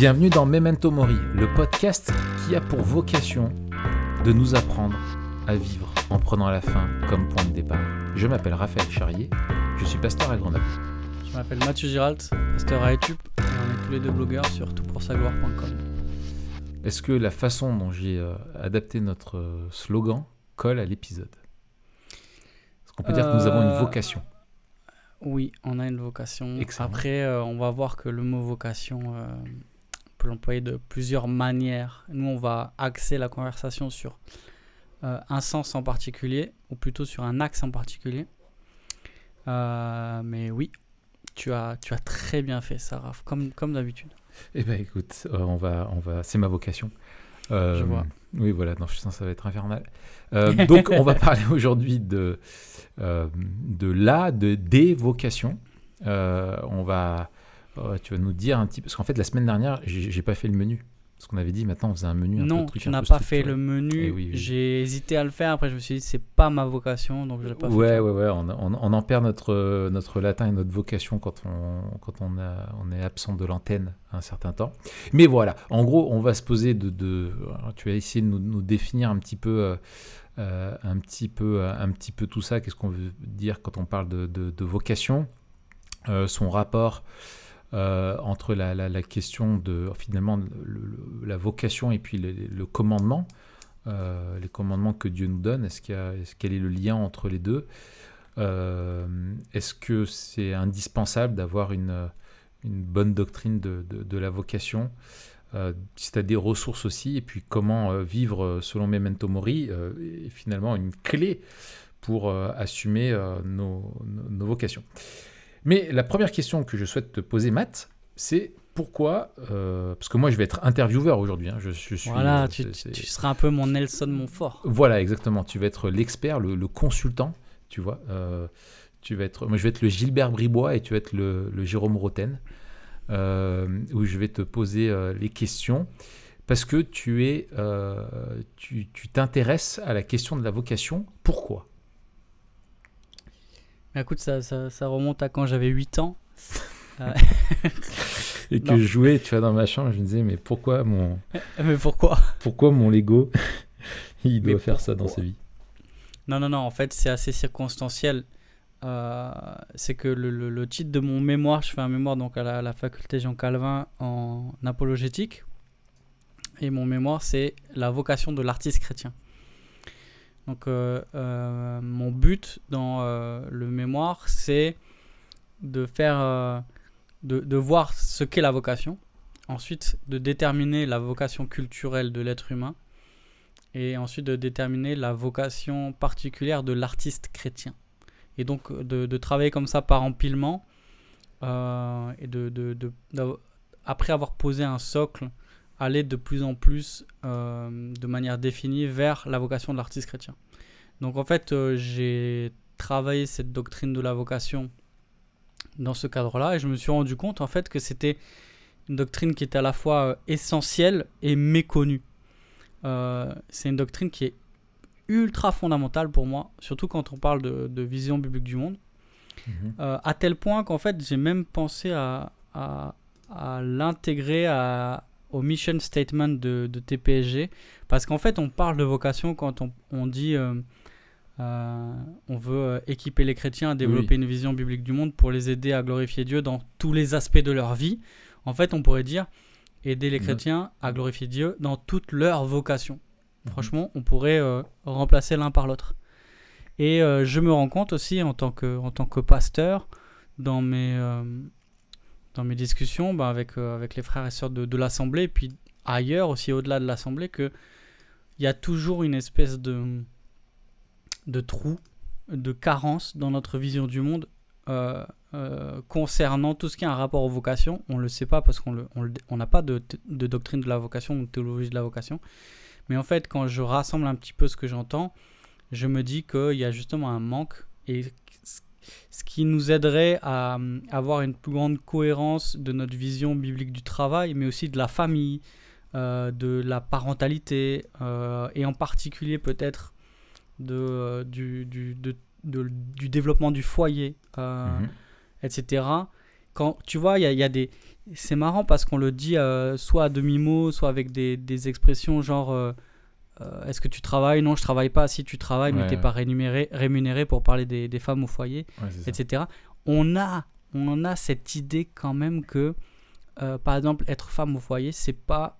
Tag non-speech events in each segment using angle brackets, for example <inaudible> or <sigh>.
Bienvenue dans Memento Mori, le podcast qui a pour vocation de nous apprendre à vivre en prenant la fin comme point de départ. Je m'appelle Raphaël Charrier, je suis pasteur à Grenoble. Je m'appelle Mathieu Giralt, pasteur à Etup, et on est tous les deux blogueurs sur toutpoursagloire.com. Est-ce que la façon dont j'ai euh, adapté notre euh, slogan colle à l'épisode? Est-ce qu'on peut dire que nous avons une Euh, vocation? Oui, on a une vocation. Excellent. Après, euh, on va voir que le mot vocation, on peut l'employer de plusieurs manières. Nous, on va axer la conversation sur euh, un sens en particulier, ou plutôt sur un axe en particulier. Euh, mais oui, tu as, tu as très bien fait ça, Raph, comme, comme d'habitude. Eh ben écoute, euh, on va, on va, c'est ma vocation. Euh, Je vois. Oui, voilà, non, je sens que ça va être infernal. Euh, donc, on va <laughs> parler aujourd'hui de, euh, de la, de des vocations. On va, tu vas nous dire un petit, parce qu'en fait, la semaine dernière, j'ai pas fait le menu. Parce qu'on avait dit, maintenant, on faisait un menu un peu Non, truc tu n'as peu pas fait le menu. Eh oui, oui. J'ai hésité à le faire. Après, je me suis dit, c'est pas ma vocation, donc je pas fait. Ouais, ouais, ouais, on, on- on en perd notre, notre latin et notre vocation quand on, quand on, a, on est absent de l'antenne un certain temps. Mais voilà, en gros, on va se poser de... de tu vas essayer de nous, nous définir un petit peu... euh, euh, un petit peu, euh, un petit peu tout ça. Qu'est-ce qu'on veut dire quand on parle de, de- de vocation? Euh, Son rapport euh, entre la, question de finalement le- le- la vocation et puis le, commandement, euh, les commandements que Dieu nous donne. Est-ce qu'il y a- quel est le lien entre les deux Euh, Est-ce que c'est indispensable d'avoir une, bonne doctrine de, la vocation si tu as des ressources aussi, et puis comment vivre selon Memento Mori, est finalement une clé pour assumer nos vocations. Mais la première question que je souhaite te poser, Matt, c'est pourquoi, euh, parce que moi je vais être intervieweur aujourd'hui, hein, je, je suis... Voilà, euh, tu, seras un peu mon Nelson Montfort. voilà, exactement. Tu vas être l'expert, le, le consultant, tu vois. Euh, tu vas être, moi, je vais être le Gilbert Bribois et tu vas être le, le Jérôme Roten, euh, où je vais te poser les questions parce que tu es, tu tu t'intéresses à la question de la vocation. Pourquoi? Mais écoute, ça, ça, ça remonte à quand j'avais 8 ans. <laughs> Euh, Et que Non. je jouais, tu vois, dans ma chambre, je me disais, mais pourquoi mon, <laughs> mais pourquoi? pourquoi mon Lego, <laughs> il Mais doit faire ça dans sa vie? Non, non, non, en fait, c'est assez circonstanciel. Euh, c'est que le, le- le titre de mon mémoire, je fais un mémoire donc à la, la faculté Jean Calvin en apologétique. Et mon mémoire, c'est la vocation de l'artiste chrétien. Donc, euh, euh, mon but dans euh, le mémoire, c'est de faire, de, voir ce qu'est la vocation. Ensuite, de déterminer la vocation culturelle de l'être humain. Et ensuite, de déterminer la vocation particulière de l'artiste chrétien. Et donc, de, travailler comme ça par empilement. et de, après avoir posé un socle, aller de plus en plus euh, de manière définie vers la vocation de l'artiste chrétien. Donc en fait, euh, j'ai travaillé cette doctrine de la vocation dans ce cadre-là et je me suis rendu compte en fait que c'était une doctrine qui était à la fois euh, essentielle et méconnue. Euh, c'est une doctrine qui est ultra fondamentale pour moi, surtout quand on parle de, de vision biblique du monde. Mhm. Euh, à tel point qu'en fait, j'ai même pensé à, à, à l'intégrer à- au mission statement de, de TPSG. Parce qu'en fait, on parle de vocation quand on, on dit euh, euh, on veut euh, équiper les chrétiens à développer une vision biblique du monde pour les aider à glorifier Dieu dans tous les aspects de leur vie. En fait, on pourrait dire aider les Ouais. chrétiens à glorifier Dieu dans toute leur vocation. Mhm. Franchement, on pourrait euh, remplacer l'un par l'autre. Et je me rends compte aussi en tant que, en tant que pasteur, dans mes, dans mes discussions bah, avec, euh, avec les frères et sœurs de, de l'Assemblée, puis ailleurs aussi au-delà de l'Assemblée, qu'il y a toujours une espèce de, de trou, de carence dans notre vision du monde euh, euh, concernant tout ce qui a un rapport aux vocations. On ne le sait pas parce qu'on le- on le- n'a pas de, de doctrine de la vocation ou de théologie de la vocation. Mais en fait, quand je rassemble un petit peu ce que j'entends, je me dis qu'il y a justement un manque et ce qui nous aiderait à euh, avoir une plus grande cohérence de notre vision biblique du travail, mais aussi de la famille, euh, de la parentalité euh, et en particulier peut-être de, euh, du, du, de- de- du développement du foyer, Mhm. etc. quand tu vois, il y a, il y a des. C'est marrant parce qu'on le dit soit à demi-mot, soit avec des, des expressions genre euh, Est-ce que tu travailles? Non, je travaille pas. Si tu travailles, mais t'es ouais. pas rémunéré, rémunéré pour parler des, des femmes au foyer, ça. etc. On a, on a cette idée quand même que, euh, par exemple, être femme au foyer, c'est pas.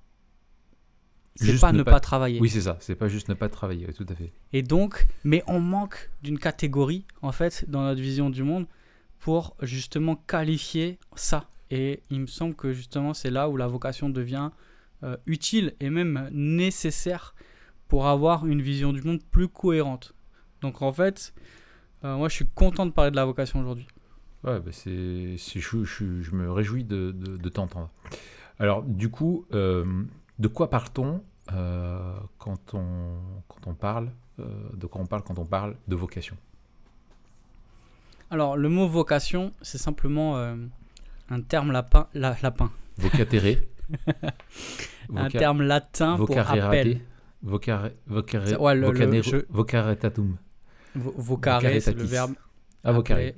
C'est pas ne ne pas- pas travailler. Oui, c'est ça. C'est pas juste ne pas travailler. tout à fait. Et donc, mais on manque d'une catégorie, en fait, dans notre vision du monde, pour justement qualifier ça. Et il me semble que justement, c'est là où la vocation devient euh, utile et même nécessaire pour avoir une vision du monde plus cohérente. Donc en fait, euh, moi je suis content de parler de la vocation aujourd'hui. Ouais, bah c'est, c'est je, je me réjouis de, de, de t'entendre. Alors, du coup, euh, de quoi parle-t-on euh, quand, on, quand on parle De quoi on parle quand on parle de vocation? Alors le mot vocation, c'est simplement un terme lapin, la- lapin, Vocatéré <laughs> un terme latin pour appel. Vocare, vocare, C'est- ouais, le- le- vocanero- je- Vocaretatum. Vo- vocare, c'est le verbe Ah, vocare, euh,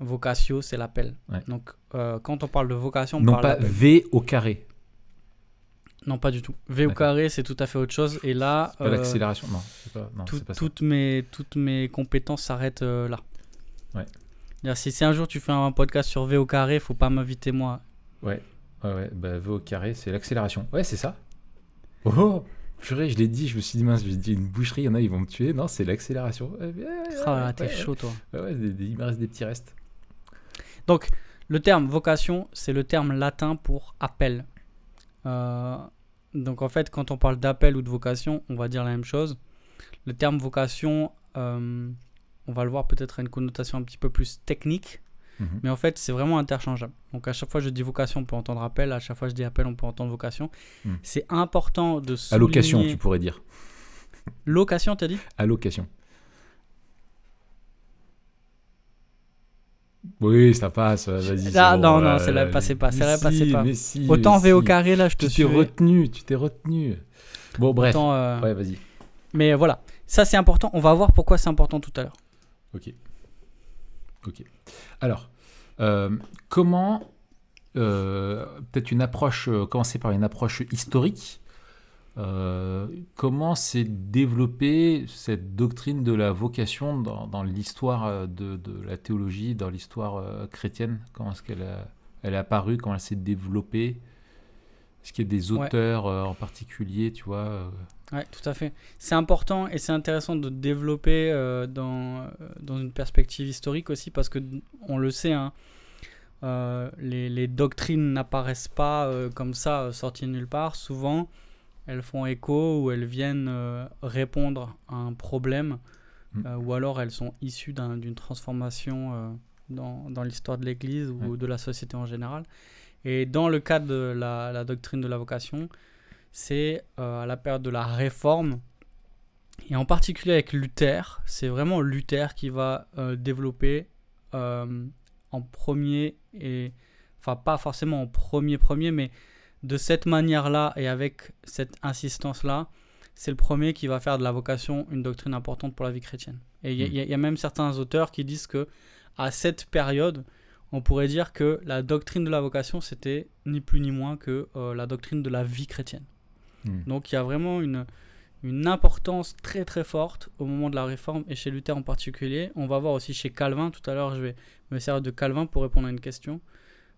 vocatio, c'est l'appel. Ouais. Donc, euh, quand on parle de vocation, on non parle pas. V au carré. Non, pas du tout. V au carré, c'est tout à fait autre chose. Et là, Pas euh, l'accélération. Non, pas, non, tout- c'est pas toutes, mes, toutes mes compétences s'arrêtent là. Ouais. Si, si un jour tu fais un podcast sur V au carré, faut pas m'inviter moi. Ouais, ouais, ouais. Bah, V au carré, c'est l'accélération. Ouais, c'est ça. Oh Purée, je l'ai dit, je me suis dit, mince, j'ai dit une boucherie, il y en a, ils vont me tuer. Non, c'est l'accélération. Ouais, ouais, ouais, Ah t'es chaud, toi. Il me reste des petits restes. Donc, le terme vocation, c'est le terme latin pour appel. Euh, donc, en fait, quand on parle d'appel ou de vocation, on va dire la même chose. Le terme vocation, euh, on va le voir peut-être à une connotation un petit peu plus technique, Mhm. mais en fait, c'est vraiment interchangeable. Donc, à chaque fois que je dis vocation, on peut entendre appel. À chaque fois que je dis appel, on peut entendre vocation. Hmm. C'est important de souligner... Allocation, tu pourrais dire. Location, t'as dit? Allocation. Oui, ça passe, vas-y. Ah, c'est bon, non, non, là, celle-là là, passait pas, passait pas. mais si, Autant mais V au si. carré, là, je te Tu suis. retenu, tu t'es retenu. Bon, bref. Autant, euh, Ouais, vas-y. Mais voilà, ça c'est important. On va voir pourquoi c'est important tout à l'heure. Ok. Ok. Alors, euh, comment, euh, peut-être une approche, euh, commencer par une approche historique, comment s'est développée cette doctrine de la vocation dans, l'histoire de, la théologie, dans l'histoire chrétienne? Comment est-ce qu'elle est apparue? Comment elle s'est développée? Est-ce qu'il y a des auteurs euh, en particulier, tu vois euh, Ouais, tout à fait. C'est important et c'est intéressant de développer euh, dans, dans une perspective historique aussi parce que on le sait, hein, euh, les, les doctrines n'apparaissent pas euh, comme ça, euh, sorties de nulle part. Souvent, elles font écho ou elles viennent répondre à un problème Mm. ou alors elles sont issues d'un- d'une transformation dans, dans l'histoire de l'Église ou Ouais. de la société en général. Et dans le cadre de la, la doctrine de la vocation, c'est euh, à la période de la Réforme, et en particulier avec Luther. C'est vraiment Luther qui va euh, développer euh, en premier, et enfin pas forcément en premier premier, mais de cette manière-là et avec cette insistance-là, c'est le premier qui va faire de la vocation une doctrine importante pour la vie chrétienne. Et il y, Mm. il y a même certains auteurs qui disent que à cette période, on pourrait dire que la doctrine de la vocation, c'était ni plus ni moins que euh, la doctrine de la vie chrétienne. hmm. Donc il y a vraiment une, une importance très très forte au moment de la réforme et chez Luther en particulier. On va voir aussi chez Calvin. Tout à l'heure, je vais me servir de Calvin pour répondre à une question.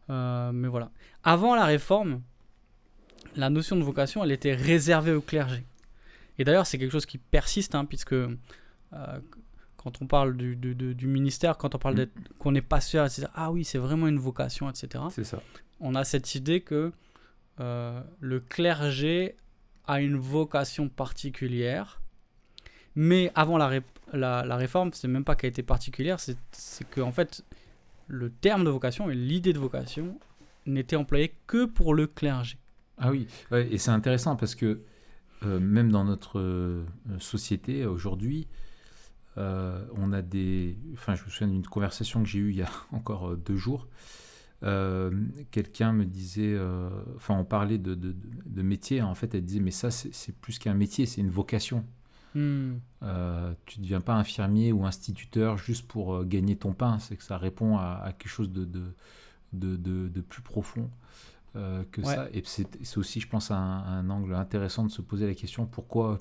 Euh, mais voilà. Avant la réforme, la notion de vocation, elle était réservée au clergé. Et d'ailleurs, c'est quelque chose qui persiste, hein, puisque euh, quand on parle du, du- du- du ministère, quand on parle Mm. qu'on est pasteur, etc., ah oui, c'est vraiment une vocation, etc C'est ça. on a cette idée que euh, le clergé a une vocation particulière, mais avant la, ré- la, la réforme, c'est même pas qu'elle était particulière, c'est c'est que en fait, le terme de vocation et l'idée de vocation n'étaient employés que pour le clergé. Ah oui, ouais, et c'est intéressant parce que euh, même dans notre euh, société aujourd'hui, euh, on a des. Enfin, je me souviens d'une conversation que j'ai eue il y a <laughs> encore euh, deux jours. Euh, Quelqu'un me disait, euh, enfin, on parlait de, de, métier. En fait, elle disait, mais ça, c'est plus qu'un métier, c'est une vocation. Hmm. Tu ne deviens pas infirmier ou instituteur juste pour gagner ton pain. C'est que ça répond à, à quelque chose de, de, plus profond que Ouais. ça. Et c'est aussi, je pense, un, un angle intéressant de se poser la question pourquoi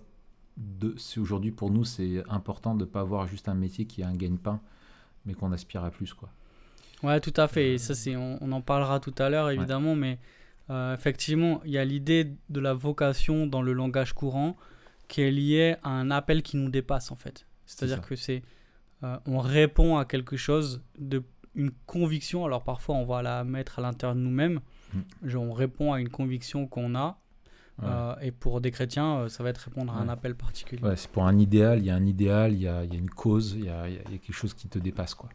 aujourd'hui pour nous c'est important de ne pas avoir juste un métier qui est un gagne-pain, mais qu'on aspire à plus. Quoi. Ouais, tout à fait. Et ça, c'est, on, on en parlera tout à l'heure, évidemment, mais euh, effectivement, il y a l'idée de la vocation dans le langage courant qui est liée à un appel qui nous dépasse, en fait. C'est-à-dire que c'est, euh, on répond à quelque chose de une conviction. Alors parfois, on va la mettre à l'intérieur de nous-mêmes. Mm. Genre, on répond à une conviction qu'on a. Ouais. euh, et pour des chrétiens, euh, ça va être répondre à un appel particulier. Ouais, c'est pour un idéal, il y a un idéal, il y a, il y a une cause, il y a, il y a- il y a quelque chose qui te dépasse. Quoi.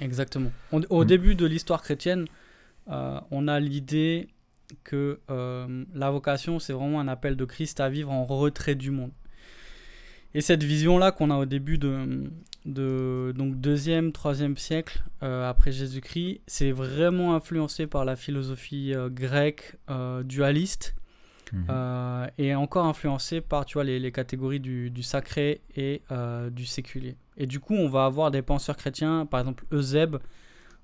Exactement. On- au Mm. début de l'histoire chrétienne, euh, on a l'idée que euh, la vocation, c'est vraiment un appel de Christ à vivre en retrait du monde. Et cette vision-là qu'on a au début de, de donc deuxième, troisième siècle euh, après Jésus-Christ, c'est vraiment influencé par la philosophie euh, grecque euh, dualiste Mhm. euh, et encore influencé par tu vois, les, les catégories du, du sacré et euh, du séculier. Et du coup, on va avoir des penseurs chrétiens, par exemple Eusèbe,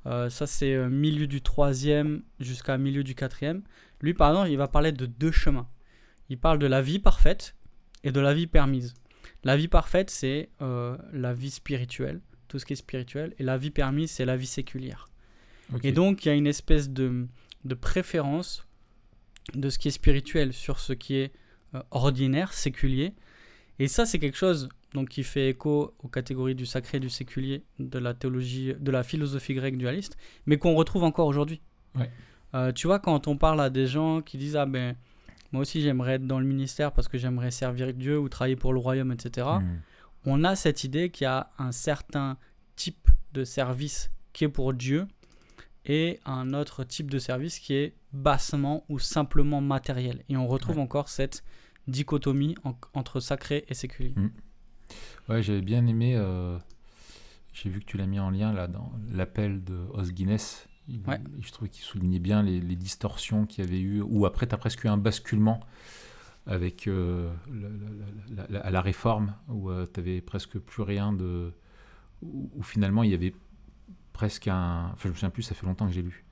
euh, ça c'est euh, milieu du 3e jusqu'à milieu du 4e. Lui, par exemple, il va parler de deux chemins. Il parle de la vie parfaite et de la vie permise. La vie parfaite, c'est la vie spirituelle, tout ce qui est spirituel, et la vie permise, c'est la vie séculière. Et donc, il y a une espèce de, de préférence de ce qui est spirituel sur ce qui est euh, ordinaire, séculier. Et ça, c'est quelque chose donc, qui fait écho aux catégories du sacré et du séculier de la théologie, de la philosophie grecque dualiste, mais qu'on retrouve encore aujourd'hui. Ouais. Euh, tu vois, quand on parle à des gens qui disent Ah ben, moi aussi j'aimerais être dans le ministère parce que j'aimerais servir Dieu ou travailler pour le royaume, etc Mhm. on a cette idée qu'il y a un certain type de service qui est pour Dieu et un autre type de service qui est bassement ou simplement matériel. Et on retrouve Ouais. encore cette dichotomie en- entre sacré et séculier. Ouais, j'avais bien aimé. euh, J'ai vu que tu l'as mis en lien là dans l'appel de Os Guinness. Il- Ouais. Je trouvais qu'il soulignait bien les, les distorsions qu'il y avait eu. Ou après, tu as presque eu un basculement avec euh, la- la- la- la- à la réforme, où tu avais presque plus rien de. Où, où finalement il y avait presque un. Enfin, je me souviens plus, ça fait longtemps que j'ai lu.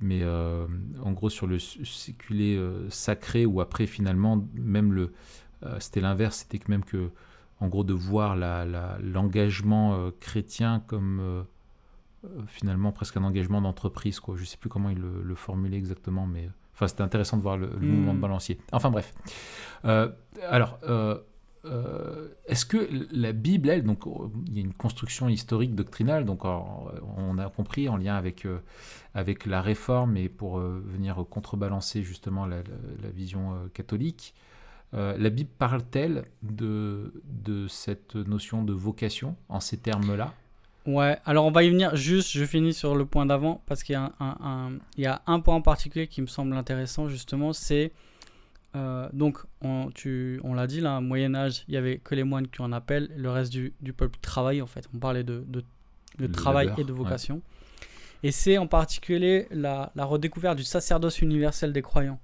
Mais euh, en gros, sur le séculé euh, sacré, où après finalement, même le. euh, c'était l'inverse, c'était que même que en gros de voir la- la- l'engagement euh, chrétien comme finalement presque un engagement d'entreprise quoi. Je sais plus comment il le, le formulait exactement mais enfin c'était intéressant de voir le, le mouvement de balancier. Enfin bref. Alors euh, est-ce que la Bible, elle, donc euh, il y a une construction historique doctrinale, donc on a compris en lien avec, euh, avec la réforme et pour venir contrebalancer justement la, vision catholique, la Bible parle-t-elle de, de cette notion de vocation en ces termes-là? Ouais, alors on va y venir. Juste, je finis sur le point d'avant parce qu'il y a un point en particulier qui me semble intéressant justement. C'est euh, donc on, tu, on l'a dit là, au Moyen Âge, il y avait que les moines qui en appellent, le reste du, du peuple travaille en fait. On parlait de, de, de Le travail labeur, et de ouais. vocation. Et c'est en particulier la, la redécouverte du sacerdoce universel des croyants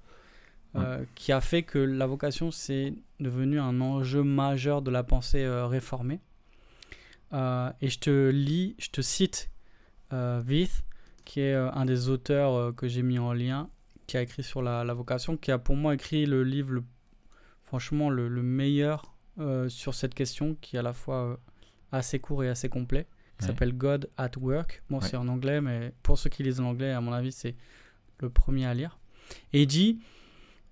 euh, qui a fait que la vocation c'est devenu un enjeu majeur de la pensée euh, réformée. Et je te lis, je te cite Vith, qui est un des auteurs que j'ai mis en lien, qui a écrit sur la, la vocation, qui a pour moi écrit le livre, le- franchement, le, le meilleur euh, sur cette question, qui est à la fois euh, assez court et assez complet. Ouais. s'appelle God at Work. Bon, Ouais. c'est en anglais, mais pour ceux qui lisent l'anglais, à mon avis, c'est le premier à lire. Et il dit,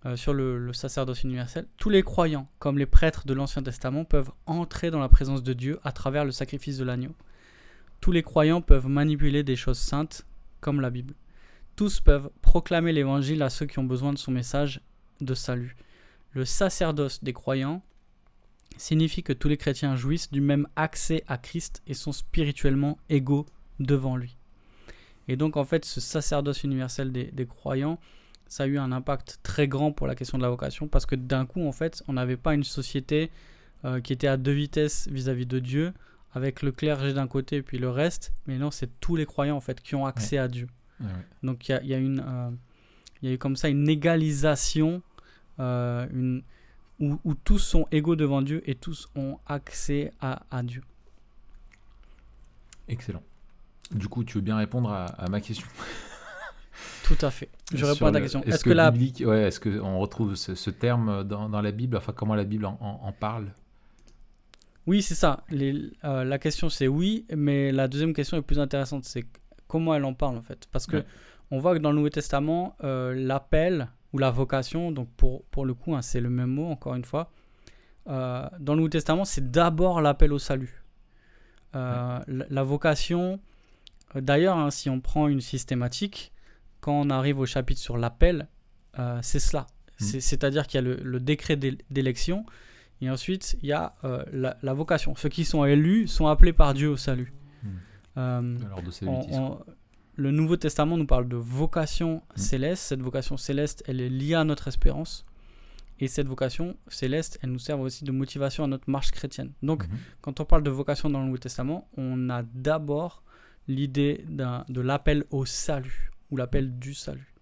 euh, sur le, le sacerdoce universel, tous les croyants, comme les prêtres de l'Ancien Testament, peuvent entrer dans la présence de Dieu à travers le sacrifice de l'agneau. Tous les croyants peuvent manipuler des choses saintes, comme la Bible. Tous peuvent proclamer l'évangile à ceux qui ont besoin de son message de salut. Le sacerdoce des croyants signifie que tous les chrétiens jouissent du même accès à Christ et sont spirituellement égaux devant lui. Et donc en fait, ce sacerdoce universel des, des croyants, ça a eu un impact très grand pour la question de la vocation parce que d'un coup, en fait, on n'avait pas une société euh, qui était à deux vitesses vis-à-vis de Dieu, avec le clergé d'un côté et puis le reste, mais non, c'est tous les croyants en fait qui ont accès à Dieu. Ouais. Donc il y a, y a euh, y a eu comme ça une égalisation, euh, une, où, où tous sont égaux devant Dieu et tous ont accès à, à Dieu. Excellent. Du coup, tu veux bien répondre à, à ma question? <laughs> Tout à fait. Je réponds à ta question. Est-ce que, que la biblique, ouais, est-ce que on retrouve ce, ce terme dans, dans la Bible? Enfin, comment la Bible en, en- en parle? Oui, c'est ça. Les- euh, la question c'est oui, mais la deuxième question est plus intéressante, c'est comment elle en parle en fait. Parce que Ouais. on voit que dans le Nouveau Testament, euh, l'appel ou la vocation, donc pour, pour le coup, hein, c'est le même mot encore une fois, euh, dans le Nouveau Testament, c'est d'abord l'appel au salut. Euh, la, la vocation, d'ailleurs, hein, si on prend une systématique, quand on arrive au chapitre sur l'appel, c'est cela. C'est- C'est-à-dire qu'il y a le, le décret d'é- d'élection et ensuite il y a la, la vocation. Ceux qui sont élus sont appelés par Dieu au salut. Hmm. Euh, Alors de on- le Nouveau Testament nous parle de vocation Mm. céleste. Cette vocation céleste, elle est liée à notre espérance. Et cette vocation céleste, elle nous sert aussi de motivation à notre marche chrétienne. Donc, Mhm. quand on parle de vocation dans le Nouveau Testament, on a d'abord l'idée de l'appel au salut, ou l'appel du salut.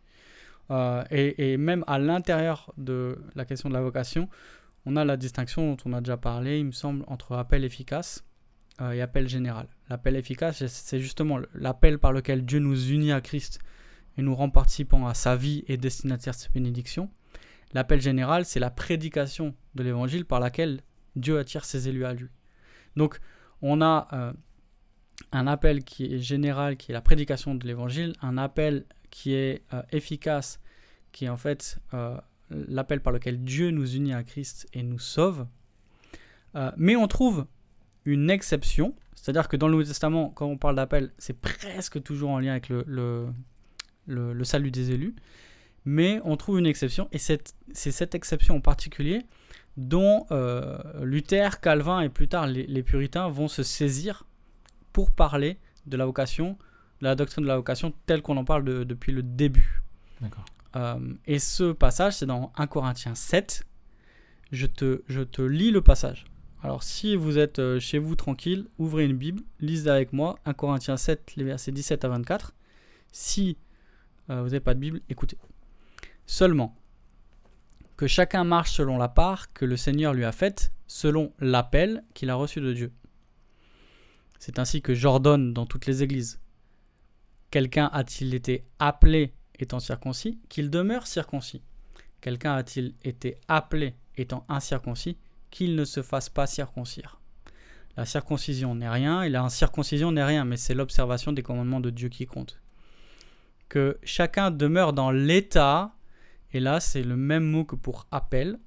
Euh, et, et même à l'intérieur de la question de la vocation, on a la distinction dont on a déjà parlé, il me semble, entre appel efficace euh, et appel général. L'appel efficace, c'est- justement l'appel par lequel Dieu nous unit à Christ et nous rend participants à sa vie et destinataires de ses bénédictions. L'appel général, c'est la prédication de l'évangile par laquelle Dieu attire ses élus à lui. Donc, on a euh, un appel qui est général, qui est la prédication de l'évangile, un appel qui est euh, efficace, qui est en fait euh, l'appel par lequel Dieu nous unit à Christ et nous sauve. Mais on trouve une exception, c'est-à-dire que dans le Nouveau Testament, quand on parle d'appel, c'est presque toujours en lien avec le, le, le- le salut des élus, mais on trouve une exception, et c'est cette exception en particulier dont euh, Luther, Calvin et plus tard les, les puritains vont se saisir pour parler de la vocation, de la doctrine de la vocation telle qu'on en parle de- depuis le début. Euh, et ce passage, c'est dans 1 Corinthiens 7. Je te, je te lis le passage. Alors, si vous êtes euh, chez vous tranquille, ouvrez une Bible, lisez avec moi 1 Corinthiens 7, les versets 17 à 24. Si euh, vous n'avez pas de Bible, écoutez. Seulement, que chacun marche selon la part que le Seigneur lui a faite, selon l'appel qu'il a reçu de Dieu. C'est ainsi que j'ordonne dans toutes les églises. Quelqu'un a-t-il été appelé étant circoncis, qu'il demeure circoncis. Quelqu'un a-t-il été appelé étant incirconcis, qu'il ne se fasse pas circoncire. La circoncision n'est rien, et la incirconcision n'est rien, mais c'est l'observation des commandements de Dieu qui compte. Que chacun demeure dans l'état, et là c'est le même mot que pour appel,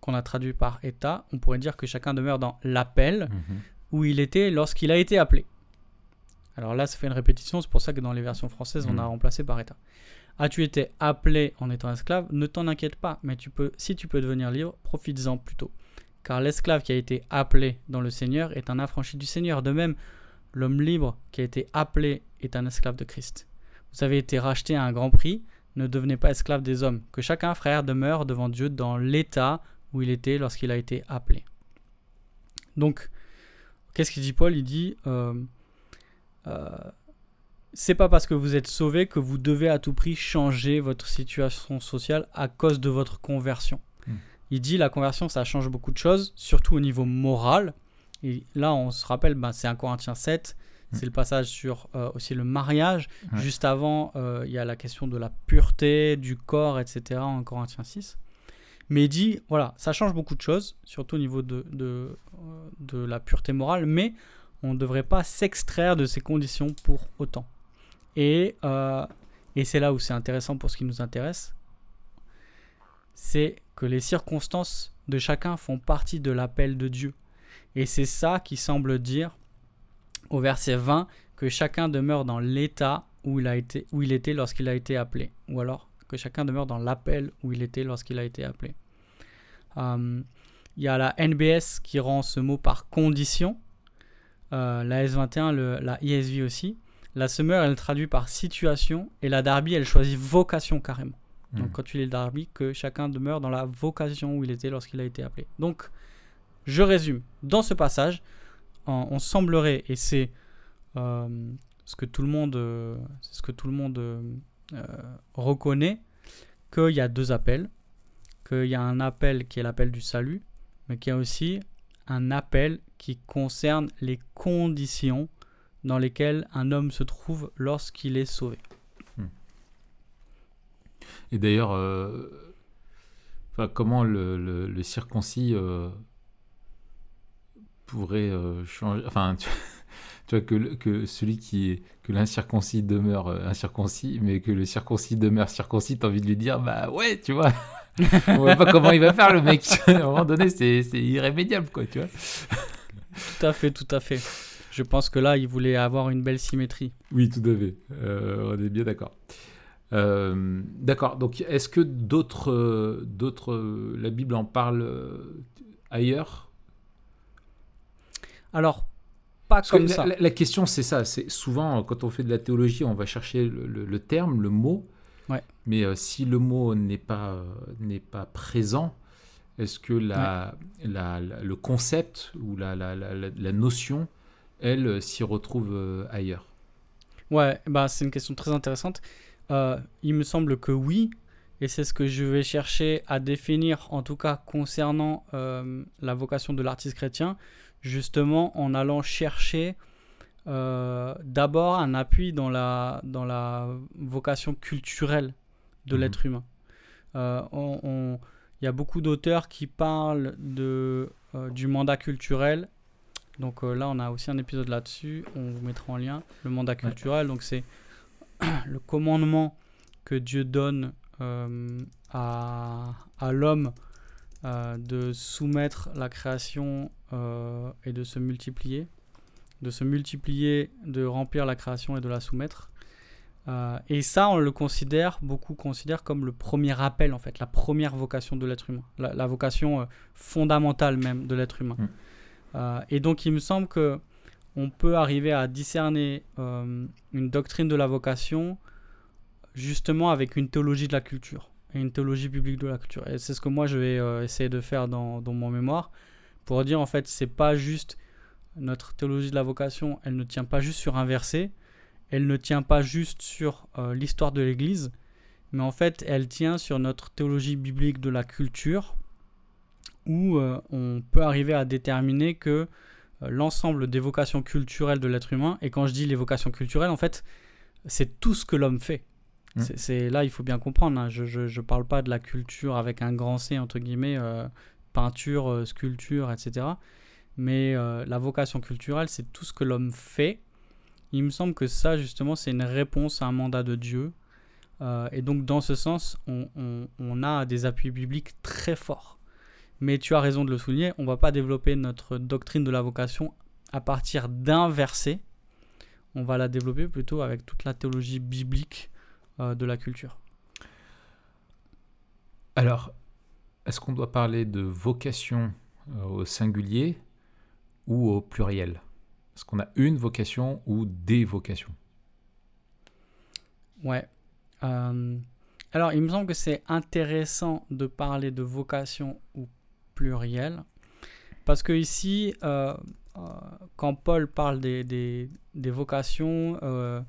qu'on a traduit par état, on pourrait dire que chacun demeure dans l'appel, Mhm. où il était lorsqu'il a été appelé. Alors là, ça fait une répétition, c'est pour ça que dans les versions françaises, on a Mhm. remplacé par état. As-tu été appelé en étant esclave? Ne t'en inquiète pas, mais tu peux, si tu peux devenir libre, profites-en plutôt. Car l'esclave qui a été appelé dans le Seigneur est un affranchi du Seigneur. De même, l'homme libre qui a été appelé est un esclave de Christ. Vous avez été racheté à un grand prix, ne devenez pas esclave des hommes. Que chacun, frère, demeure devant Dieu dans l'état où il était lorsqu'il a été appelé. Donc, qu'est-ce qu'il dit Paul? Il dit euh, euh, c'est pas parce que vous êtes sauvé que vous devez à tout prix changer votre situation sociale à cause de votre conversion. Il dit la conversion, ça change beaucoup de choses, surtout au niveau moral. Et là, on se rappelle, ben, c'est un Corinthiens 7, Hmm. c'est le passage sur euh, aussi le mariage. Juste avant, euh, il y a la question de la pureté, du corps, etc. en Corinthiens 6. Mais il dit, voilà, ça change beaucoup de choses, surtout au niveau de, de, euh, de la pureté morale, mais on ne devrait pas s'extraire de ces conditions pour autant. Et, euh, et c'est là où c'est intéressant pour ce qui nous intéresse, c'est que les circonstances de chacun font partie de l'appel de Dieu. Et c'est ça qui semble dire au verset 20 que chacun demeure dans l'état où il, a été, où il était lorsqu'il a été appelé. Ou alors que chacun demeure dans l'appel où il était lorsqu'il a été appelé. Euh, Il y a la NBS qui rend ce mot par condition. Euh, la S21, le- la ISV aussi. La Summer, elle traduit par situation. Et la Darby, elle choisit vocation carrément. Donc Mhm. quand tu lis le Darby, que chacun demeure dans la vocation où il était lorsqu'il a été appelé. Donc, je résume. Dans ce passage, on, on semblerait, et c'est euh, ce que tout le monde, euh, c'est ce que tout le monde euh, euh, reconnaît, qu'il y a deux appels, qu'il y a un appel qui est l'appel du salut, mais qu'il y a aussi un appel qui concerne les conditions dans lesquelles un homme se trouve lorsqu'il est sauvé. Et d'ailleurs, euh, enfin, comment le, le, le circoncis euh, pourrait euh, changer. Enfin, tu, <laughs> tu vois, que, celui qui est. que l'incirconcis demeure incirconcis, mais que le circoncis demeure circoncis, t'as envie de lui dire, bah ouais, tu vois. <laughs> On voit pas comment il va faire le mec. <laughs> à un moment donné, c'est c'est irrémédiable, quoi, tu vois. Tout à fait, tout à fait. Je pense que là, il voulait avoir une belle symétrie. Oui, tout à fait. Euh, on est bien d'accord. Euh, d'accord. Donc, est-ce que d'autres, euh, d'autres, euh, la Bible en parle ailleurs? Alors, pas Parce que comme la, ça. la- la question, c'est ça. C'est souvent quand on fait de la théologie, on va chercher le, le- le terme, le mot. Ouais. Mais euh, si le mot n'est pas n'est pas présent, est-ce que la, la- la- le concept ou la, la, la- la- la notion, elle, s'y retrouve ailleurs? Ouais, bah, c'est une question très intéressante. Euh, il me semble que oui, et c'est ce que je vais chercher à définir, en tout cas concernant euh, la vocation de l'artiste chrétien, justement en allant chercher euh, d'abord un appui dans la, dans la vocation culturelle de Mhm. l'être humain. Euh, on- on- Il y a beaucoup d'auteurs qui parlent de, du mandat culturel. Donc là, on a aussi un épisode là-dessus. On vous mettra en lien. Le mandat culturel, donc c'est le commandement que Dieu donne euh, à, à l'homme euh, de soumettre la création euh, et de se multiplier. De se multiplier, de remplir la création et de la soumettre. Et ça, on le considère, beaucoup considèrent comme le premier appel, en fait, la première vocation de l'être humain, la, la vocation fondamentale même de l'être humain. Mm. Et donc, il me semble que on peut arriver à discerner euh, une doctrine de la vocation justement avec une théologie de la culture et une théologie biblique de la culture. Et c'est ce que moi je vais euh, essayer de faire dans, mon mémoire pour dire en fait c'est pas juste notre théologie de la vocation, elle ne tient pas juste sur un verset, elle ne tient pas juste sur euh, l'histoire de l'Église, mais en fait elle tient sur notre théologie biblique de la culture où on peut arriver à déterminer que l'ensemble des vocations culturelles de l'être humain, et quand je dis les vocations culturelles, en fait, c'est tout ce que l'homme fait. Mm. C'est- là, il faut bien comprendre. hein, Je, je, je parle pas de la culture avec un grand C entre guillemets, euh, peinture, euh, sculpture, etc. Mais euh, la vocation culturelle, c'est tout ce que l'homme fait. Il me semble que ça, justement, c'est une réponse à un mandat de Dieu. Euh, et donc, dans ce sens, on, on- on a des appuis bibliques très forts. Mais tu as raison de le souligner, on ne va pas développer notre doctrine de la vocation à partir d'un verset. On va la développer plutôt avec toute la théologie biblique euh, de la culture. Alors, est-ce qu'on doit parler de vocation euh, au singulier ou au pluriel? Est-ce qu'on a une vocation ou des vocations? Ouais. Euh, alors, il me semble que c'est intéressant de parler de vocation ou pluriel. Parce que ici, euh, euh, quand Paul parle des, des- des vocations, euh,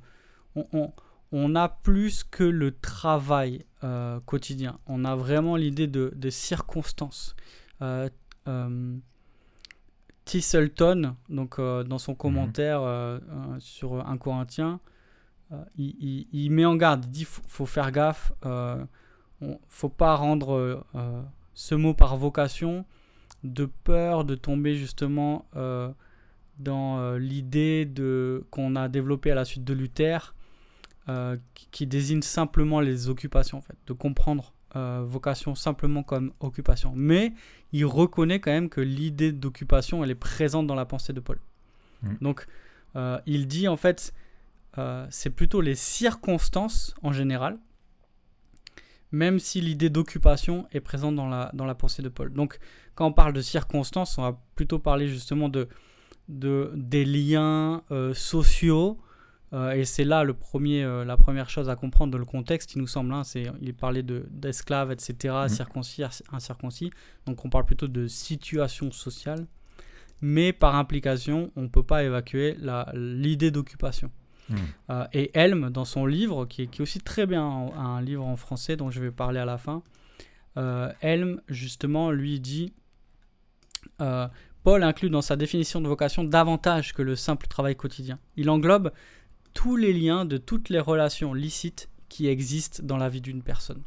on, on- on a plus que le travail euh, quotidien. On a vraiment l'idée de, de circonstances. Tisselton, donc dans son commentaire euh, euh, sur 1 Corinthien, il, il- il met en garde, il dit faut, faut faire gaffe, on, faut pas rendre ce mot par vocation de peur de tomber justement euh, dans euh, l'idée de qu'on a développée à la suite de Luther, euh, qui, désigne simplement les occupations en fait, de comprendre vocation simplement comme occupation. Mais il reconnaît quand même que l'idée d'occupation elle est présente dans la pensée de Paul. Mm. Donc il dit en fait c'est plutôt les circonstances en général, même si l'idée d'occupation est présente dans la, dans la pensée de Paul. Donc, quand on parle de circonstances, on va plutôt parler justement de, de, des liens euh, sociaux. euh, et c'est là le premier, euh, la première chose à comprendre dans le contexte, il nous semble. hein, c'est, il parlait de, d'esclaves, etc., Mhm. circoncis, incirconcis. Donc, on parle plutôt de situation sociale. Mais par implication, on ne peut pas évacuer la, l'idée d'occupation. Hmm. Euh, et Helm, dans son livre, qui est, aussi très bien, un, un livre en français dont je vais parler à la fin, euh, Helm, justement, lui dit euh, Paul inclut dans sa définition de vocation davantage que le simple travail quotidien. Il englobe tous les liens de toutes les relations licites qui existent dans la vie d'une personne.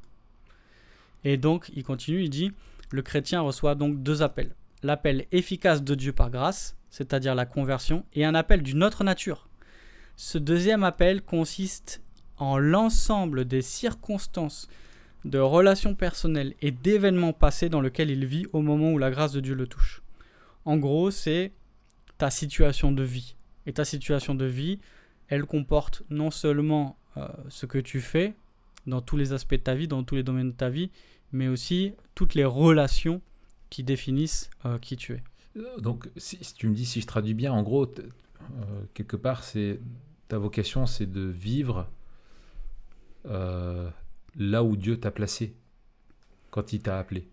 Et donc, il continue, il dit, le chrétien reçoit donc deux appels. L'appel efficace de Dieu par grâce, c'est-à-dire la conversion, et un appel d'une autre nature. Ce deuxième appel consiste en l'ensemble des circonstances de relations personnelles et d'événements passés dans lesquels il vit au moment où la grâce de Dieu le touche. En gros, c'est ta situation de vie. Et ta situation de vie, elle comporte non seulement euh, ce que tu fais dans tous les aspects de ta vie, dans tous les domaines de ta vie, mais aussi toutes les relations qui définissent euh, qui tu es. Euh, donc, si, tu me dis, si je traduis bien, en gros, quelque part, c'est ta vocation, c'est de vivre là où Dieu t'a placé quand il t'a appelé.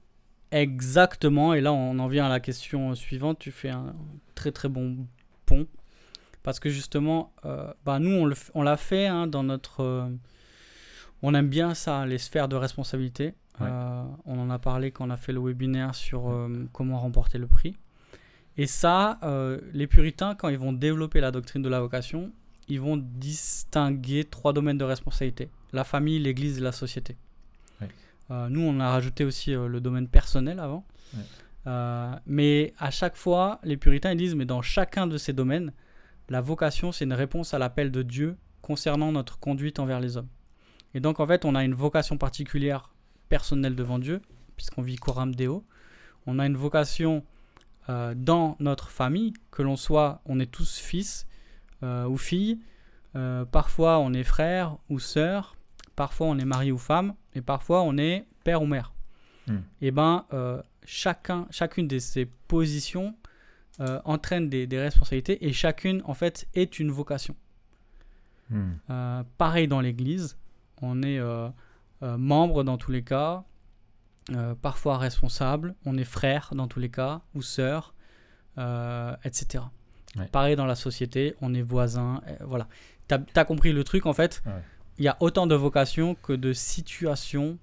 Exactement, et là on en vient à la question suivante, tu fais un très très bon pont, parce que justement, euh, bah nous on l'a fait hein, dans notre... Euh, on aime bien ça, les sphères de responsabilité. Euh, on en a parlé quand on a fait le webinaire sur comment remporter le prix. Et ça, les puritains, quand ils vont développer la doctrine de la vocation, ils vont distinguer trois domaines de responsabilité la famille, l'église et la société. Euh, nous, on a rajouté aussi euh, le domaine personnel avant. Euh, mais à chaque fois, les puritains ils disent, mais dans chacun de ces domaines, la vocation, c'est une réponse à l'appel de Dieu concernant notre conduite envers les hommes. Et donc, en fait, on a une vocation particulière personnelle devant Dieu, puisqu'on vit coram deo. On a une vocation dans notre famille, que l'on soit, on est tous fils ou filles, parfois on est frère ou sœur, parfois on est mari ou femme, et parfois on est père ou mère. Hmm. Et ben euh, chacun, chacune de ces positions euh, entraîne des, responsabilités et chacune en fait est une vocation. Hmm. Euh, pareil dans l'Église, on est membre dans tous les cas, parfois responsable, on est frère dans tous les cas ou sœur, etc. Pareil dans la société, on est voisin, voilà. Tu as, compris le truc en fait il y a autant de vocations que de situations.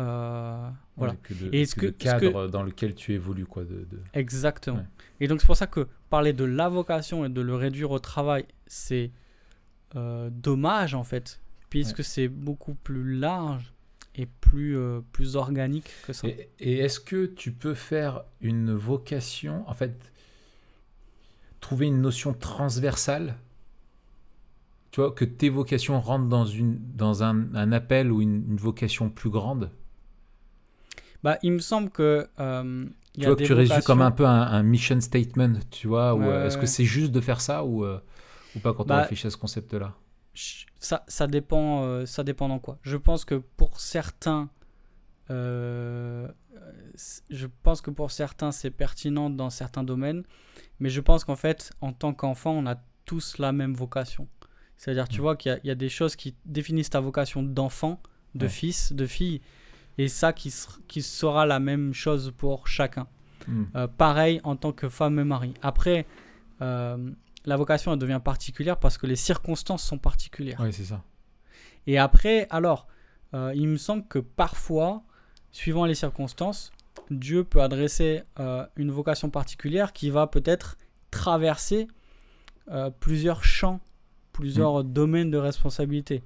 Euh, voilà. que de, et que, cadre dans lequel tu évolues. Quoi, de, Exactement. Et donc c'est pour ça que parler de la vocation et de le réduire au travail, c'est euh, dommage en fait, puisque c'est beaucoup plus large et plus, euh, plus organique que ça. Et, et est-ce que tu peux faire une vocation, en fait, trouver une notion transversale tu vois, que tes vocations rentrent dans, une, dans un, un appel ou une, vocation plus grande? Bah, Il me semble que. Euh, tu vois, que tu résumes comme un peu un, mission statement, tu vois, ou euh, est-ce que c'est juste de faire ça ou, euh, ou pas quand on bah, réfléchit à ce concept-là? ça, ça, dépend, ça dépend dans quoi. Je pense que pour certains. je pense que pour certains, c'est pertinent dans certains domaines, mais je pense qu'en fait, en tant qu'enfant, on a tous la même vocation. C'est-à-dire, tu mm. vois qu'il y, a des choses qui définissent ta vocation d'enfant, de fils, de fille, et ça qui, qui, sera la même chose pour chacun. Mm. Euh, pareil en tant que femme et mari. Après, euh, la vocation, elle devient particulière parce que les circonstances sont particulières. Oui, c'est ça. Et après, alors, euh, il me semble que parfois, suivant les circonstances, Dieu peut adresser une vocation particulière qui va peut-être traverser plusieurs champs plusieurs mm. domaines de responsabilité.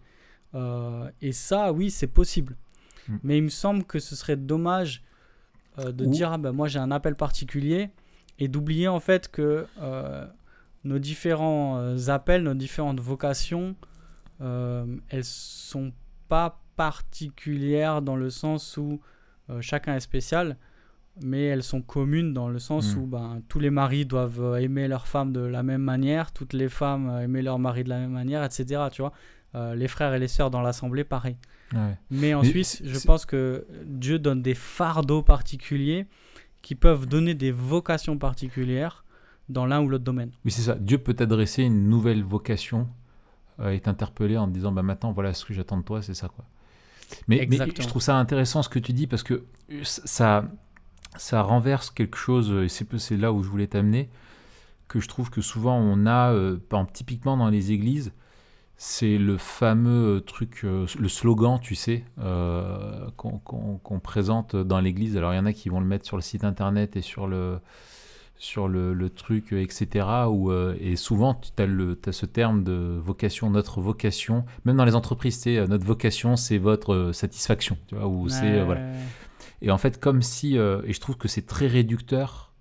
Euh, et ça, oui, c'est possible. Mm. Mais il me semble que ce serait dommage euh, de dire, ah ben, moi j'ai un appel particulier, et d'oublier en fait que euh, nos différents appels, nos différentes vocations, elles sont pas particulières dans le sens où chacun est spécial, mais elles sont communes dans le sens mm. où ben, tous les maris doivent euh, aimer leur femme de la même manière, toutes les femmes euh, aimer leur mari de la même manière, etc. Tu vois euh, les frères et les sœurs dans l'assemblée, pareil. Mais en Suisse, je pense que Dieu donne des fardeaux particuliers qui peuvent donner des vocations particulières dans l'un ou l'autre domaine. Oui, c'est ça. Dieu peut adresser une nouvelle vocation et t'interpeller en te disant bah, maintenant, voilà ce que j'attends de toi, c'est ça. quoi. Mais, mais, je trouve ça intéressant ce que tu dis parce que ça, ça renverse quelque chose, et c'est là où je voulais t'amener, que je trouve que souvent on a, euh, typiquement dans les églises, c'est le fameux euh, truc, euh, le slogan, tu sais, qu'on présente dans l'église. Alors il y en a qui vont le mettre sur le site internet et sur le, sur le, truc, etc. Où, et souvent, tu as, as, ce terme de vocation, notre vocation. Même dans les entreprises, c'est notre vocation, c'est votre satisfaction. Tu vois, ou c'est. voilà. Et en fait, comme si, euh, et je trouve que c'est très réducteur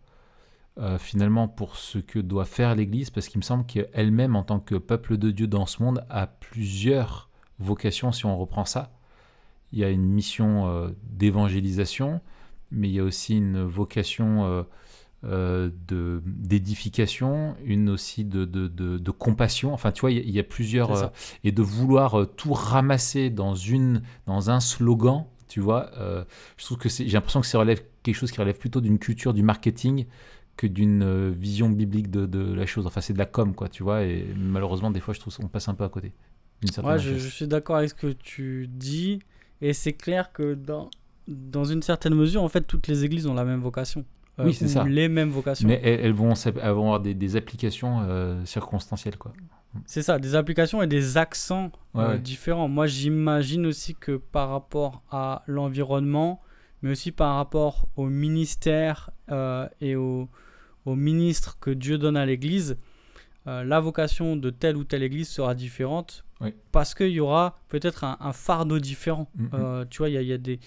euh, finalement pour ce que doit faire l'Église, parce qu'il me semble qu'elle-même, en tant que peuple de Dieu dans ce monde, a plusieurs vocations, si on reprend ça. Il y a une mission euh, d'évangélisation, mais il y a aussi une vocation euh, de d'édification, une aussi de, de, de, compassion. Enfin, tu vois, il y, a plusieurs euh, et de vouloir tout ramasser dans une dans un slogan. Tu vois, je trouve que j'ai l'impression que ça relève quelque chose qui relève plutôt d'une culture du marketing que d'une vision biblique de, de, la chose. Enfin, c'est de la com, quoi, tu vois. Et malheureusement, des fois, je trouve qu'on passe un peu à côté. Ouais, je, je, suis d'accord avec ce que tu dis. Et c'est clair que dans, dans une certaine mesure, en fait, toutes les églises ont la même vocation. Euh, oui, c'est ça. Les mêmes vocations. Mais elles, vont, avoir des, des applications euh, circonstancielles, quoi. C'est ça, des applications et des accents euh, différents. Moi, j'imagine aussi que par rapport à l'environnement, mais aussi par rapport au ministère et au, au, ministre que Dieu donne à l'Église, la vocation de telle ou telle Église sera différente parce qu'il y aura peut-être un, fardeau différent. Mm-hmm. tu vois, il y, y, a des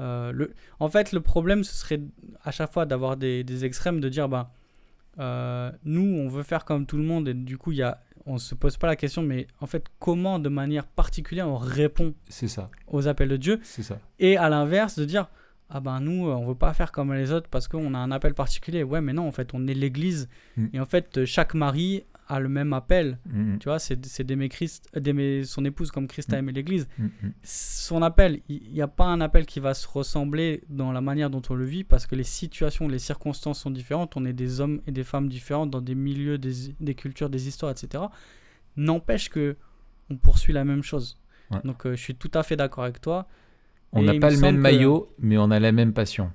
euh, le... En fait, le problème, ce serait à chaque fois d'avoir des, des, extrêmes, de dire, bah, euh, nous, on veut faire comme tout le monde, et du coup, y a... on ne se pose pas la question, mais en fait, comment, de manière particulière, on répond ça. aux appels de Dieu C'est ça. Et à l'inverse, de dire, ah ben nous, on veut pas faire comme les autres parce qu'on a un appel particulier. Ouais, mais non, en fait, on est l'église. Mm. Et en fait, chaque mari a le même appel. Mm, mm. Tu vois, c'est d'aimer Christ, d'aimer son épouse comme Christ a mm. aimé l'Église. Son appel, il n'y a pas un appel qui va se ressembler dans la manière dont on le vit parce que les situations, les circonstances sont différentes. On est des hommes et des femmes différents dans des milieux, des, des cultures, des histoires, etc. N'empêche que on poursuit la même chose. Donc, euh, je suis tout à fait d'accord avec toi. On n'a pas le même maillot, mais on a la même passion.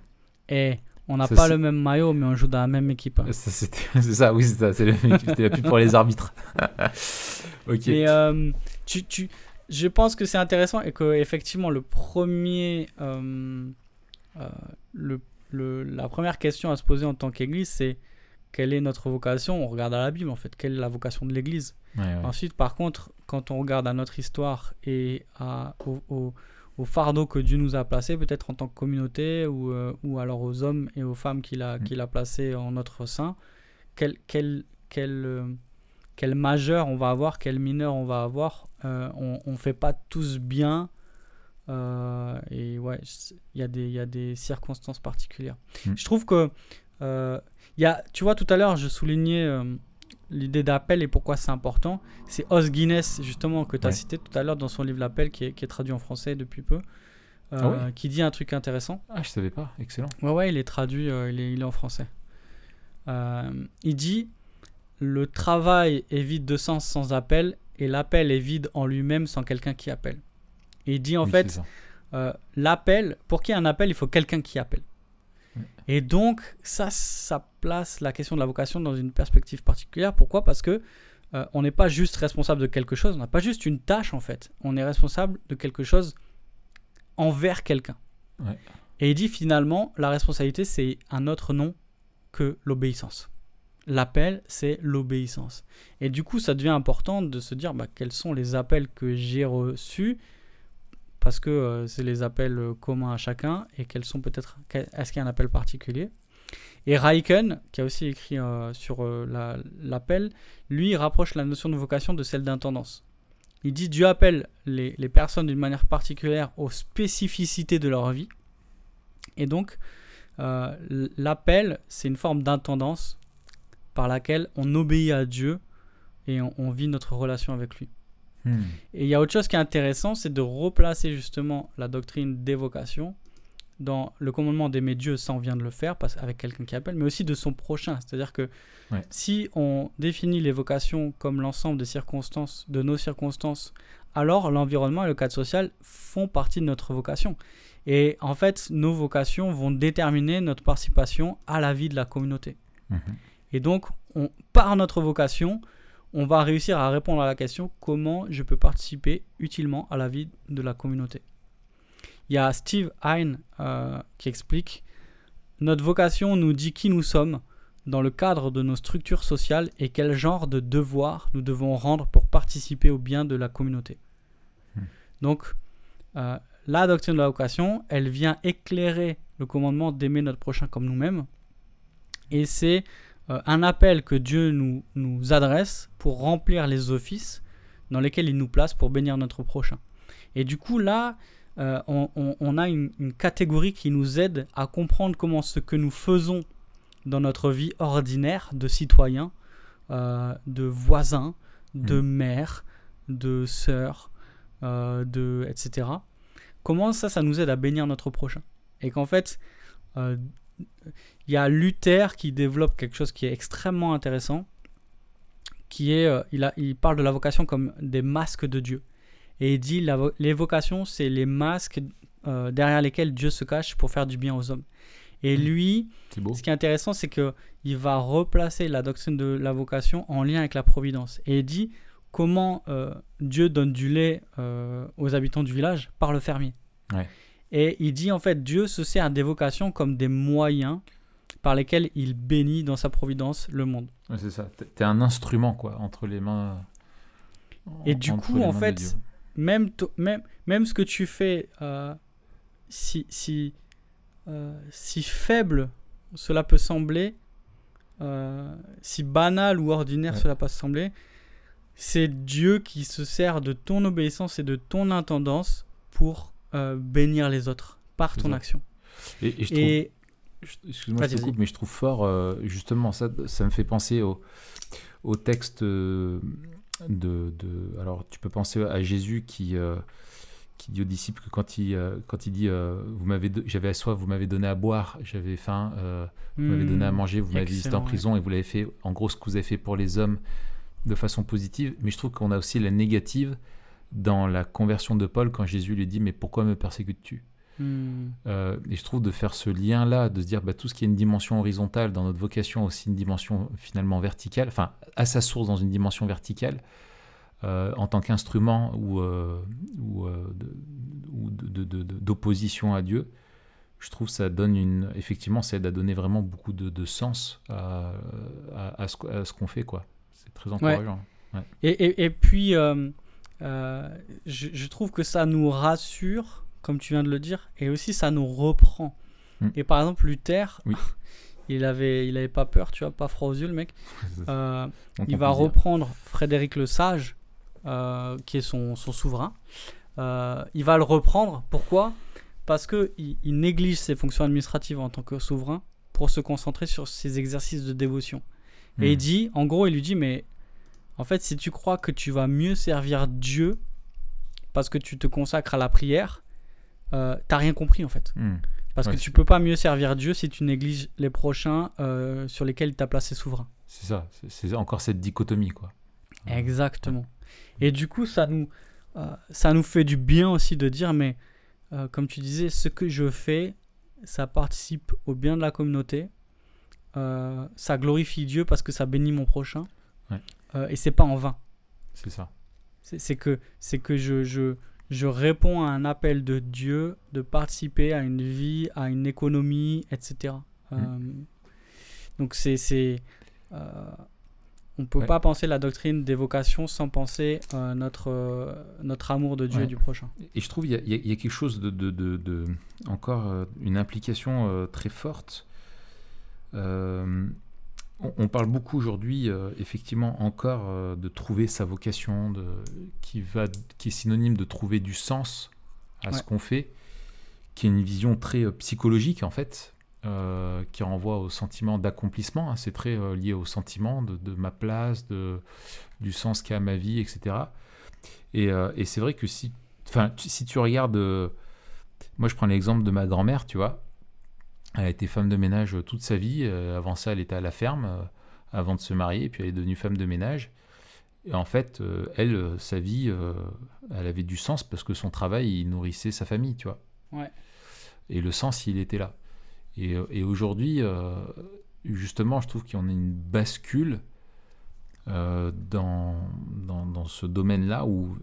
Et on n'a pas le même maillot, mais on joue dans la même équipe. Hein. <laughs> C'est ça, oui, c'est ça. C'est la pub pour les arbitres. <laughs> ok. Mais euh, tu, tu, je pense que c'est intéressant et que effectivement le premier, euh, euh, le, le, la première question à se poser en tant qu'Église, c'est quelle est notre vocation? On regarde à la Bible en fait. Quelle est la vocation de l'Église? Ensuite, par contre, quand on regarde à notre histoire et à, au au fardeau que Dieu nous a placé, peut-être en tant que communauté, ou, euh, ou alors aux hommes et aux femmes qu'il a, mm. qu'il a placés en notre sein, quel, quel, quel, euh, quel, majeur on va avoir, quel mineur on va avoir. Euh, on ne fait pas tous bien. et ouais, il y, a des, y a des circonstances particulières. Mm. Je trouve que, y a, tu vois, tout à l'heure, je soulignais l'idée d'appel et pourquoi c'est important. C'est Os Guinness, justement, que tu as cité tout à l'heure dans son livre L'appel, qui est, traduit en français depuis peu, euh, ah qui dit un truc intéressant. Ah, je savais pas, excellent. Ouais, ouais, il est traduit, euh, il, est, il, est, en français. Euh, il dit Le travail est vide de sens sans appel, et l'appel est vide en lui-même sans quelqu'un qui appelle. Et il dit en fait L'appel, pour qu'il y ait un appel, il faut quelqu'un qui appelle. Et donc, ça, ça place la question de la vocation dans une perspective particulière. Pourquoi? Parce que euh, on n'est pas juste responsable de quelque chose, on n'a pas juste une tâche en fait. On est responsable de quelque chose envers quelqu'un. Et il dit finalement, la responsabilité, c'est un autre nom que l'obéissance. L'appel, c'est l'obéissance. Et du coup, ça devient important de se dire bah, quels sont les appels que j'ai reçus parce que euh, c'est les appels euh, communs à chacun et quels sont peut-être est-ce qu'il y a un appel particulier et Raiken, qui a aussi écrit euh, sur l'appel, lui rapproche la notion de vocation de celle d'intendance. Il dit Dieu appelle les personnes d'une manière particulière aux spécificités de leur vie. Et donc, l'appel, c'est une forme d'intendance par laquelle on obéit à Dieu et on vit notre relation avec lui. Hmm. Et il y a autre chose qui est intéressant, c'est de replacer justement la doctrine d'évocation dans le commandement d'aimer Dieu, ça on vient de le faire avec quelqu'un qui appelle, mais aussi de son prochain. C'est-à-dire que si on définit l'évocation comme l'ensemble des circonstances, de nos circonstances, alors l'environnement et le cadre social font partie de notre vocation. Et en fait, nos vocations vont déterminer notre participation à la vie de la communauté. Mhm. Et donc, on, par notre vocation, on va réussir à répondre à la question comment je peux participer utilement à la vie de la communauté? Il y a Steve Hein euh, qui explique Notre vocation nous dit qui nous sommes dans le cadre de nos structures sociales et quel genre de devoirs nous devons rendre pour participer au bien de la communauté. Hmm. Donc, euh, la doctrine de la vocation, elle vient éclairer le commandement d'aimer notre prochain comme nous-mêmes. Et c'est euh, un appel que Dieu nous, nous adresse pour remplir les offices dans lesquels il nous place pour bénir notre prochain. Et du coup, là, euh, on, a une, catégorie qui nous aide à comprendre comment ce que nous faisons dans notre vie ordinaire de citoyen, euh, de voisin, de mm. mère, de sœur, de, etc. Comment ça, ça nous aide à bénir notre prochain? Et qu'en fait, il y a Luther qui développe quelque chose qui est extrêmement intéressant, qui est, il, a, il parle de la vocation comme des masques de Dieu. Et il dit les vocations, c'est les masques euh, derrière lesquels Dieu se cache pour faire du bien aux hommes. Et mmh. lui, ce qui est intéressant, c'est que il va replacer la doctrine de la vocation en lien avec la providence. Et il dit comment euh, Dieu donne du lait euh, aux habitants du village par le fermier. Et il dit en fait Dieu se sert des vocations comme des moyens par lesquels il bénit dans sa providence le monde. c'est ça. Tu es un instrument quoi entre les mains. Et du coup, en fait, même, même, même ce que tu fais, euh, si, si, euh, si faible cela peut sembler, euh, si banal ou ordinaire cela peut sembler, c'est Dieu qui se sert de ton obéissance et de ton intendance pour bénir les autres par ton action. Et, excuse-moi, je te coupe, mais je trouve fort, justement, ça, ça me fait penser au, au texte de, alors tu peux penser à Jésus qui euh, qui dit aux disciples que quand il euh, quand il dit euh, vous m'avez j'avais soif vous m'avez donné à boire j'avais faim vous m'avez donné à hmm. manger vous m'avez visité en prison et vous l'avez fait en gros ce que vous avez fait pour les hommes de façon positive mais je trouve qu'on a aussi la négative dans la conversion de Paul quand Jésus lui dit mais pourquoi me persécutes-tu Hmm. Euh, et je trouve de faire ce lien-là, de se dire bah, tout ce qui est une dimension horizontale dans notre vocation, aussi une dimension finalement verticale, enfin à sa source dans une dimension verticale, euh, en tant qu'instrument ou, euh, ou, d'opposition à Dieu, je trouve ça donne une. Effectivement, ça aide à donner vraiment beaucoup de, sens à, à, ce, qu'on fait, quoi. C'est très encourageant. Et, et, et, puis, je, je, trouve que ça nous rassure comme tu viens de le dire, et aussi ça nous reprend. Mm. Et par exemple, Luther, <laughs> il avait, il avait pas peur, tu vois, pas froid aux yeux, le mec. <laughs> Euh, il va reprendre Frédéric le Sage, euh, qui est son, son souverain. Euh, il va le reprendre. Pourquoi? Parce que il, néglige ses fonctions administratives en tant que souverain pour se concentrer sur ses exercices de dévotion. Et il mm. dit, en gros, il lui dit, mais en fait, si tu crois que tu vas mieux servir Dieu parce que tu te consacres à la prière, euh, t'as rien compris en fait. Hmm. Parce que tu peux pas mieux servir Dieu si tu négliges les prochains euh, sur lesquels tu as placé souverain. C'est ça, c'est encore cette dichotomie quoi. Exactement. Et du coup, ça nous, euh, ça nous fait du bien aussi de dire, mais comme tu disais, ce que je fais, ça participe au bien de la communauté, ça glorifie Dieu parce que ça bénit mon prochain, et c'est pas en vain. C'est ça. C'est que, que je, je, je réponds à un appel de Dieu de participer à une vie, à une économie, etc. Mm. Euh, donc c'est... euh, on ne peut pas penser la doctrine des vocations sans penser euh, notre, notre amour de Dieu et du prochain. Et je trouve qu'il y, y, a quelque chose de, de, de, encore une implication très forte on, parle beaucoup aujourd'hui, euh, effectivement, encore euh, de trouver sa vocation, de, qui, va, qui est synonyme de trouver du sens à ce qu'on fait, qui est une vision très euh, psychologique, en fait, qui renvoie au sentiment d'accomplissement. Hein. c'est très lié au sentiment de, ma place, de, du sens qu'a ma vie, etc. Et, c'est vrai que si, si tu regardes. moi, je prends l'exemple de ma grand-mère, tu vois. Elle a été femme de ménage toute sa vie. Euh, avant ça, elle était à la ferme euh, avant de se marier, puis elle est devenue femme de ménage. Et en fait, euh, elle, sa vie, elle avait du sens parce que son travail, il nourrissait sa famille, tu vois. Ouais. Et le sens, il était là. Et, et aujourd'hui, justement, je trouve en a une bascule dans, dans, dans, ce domaine-là où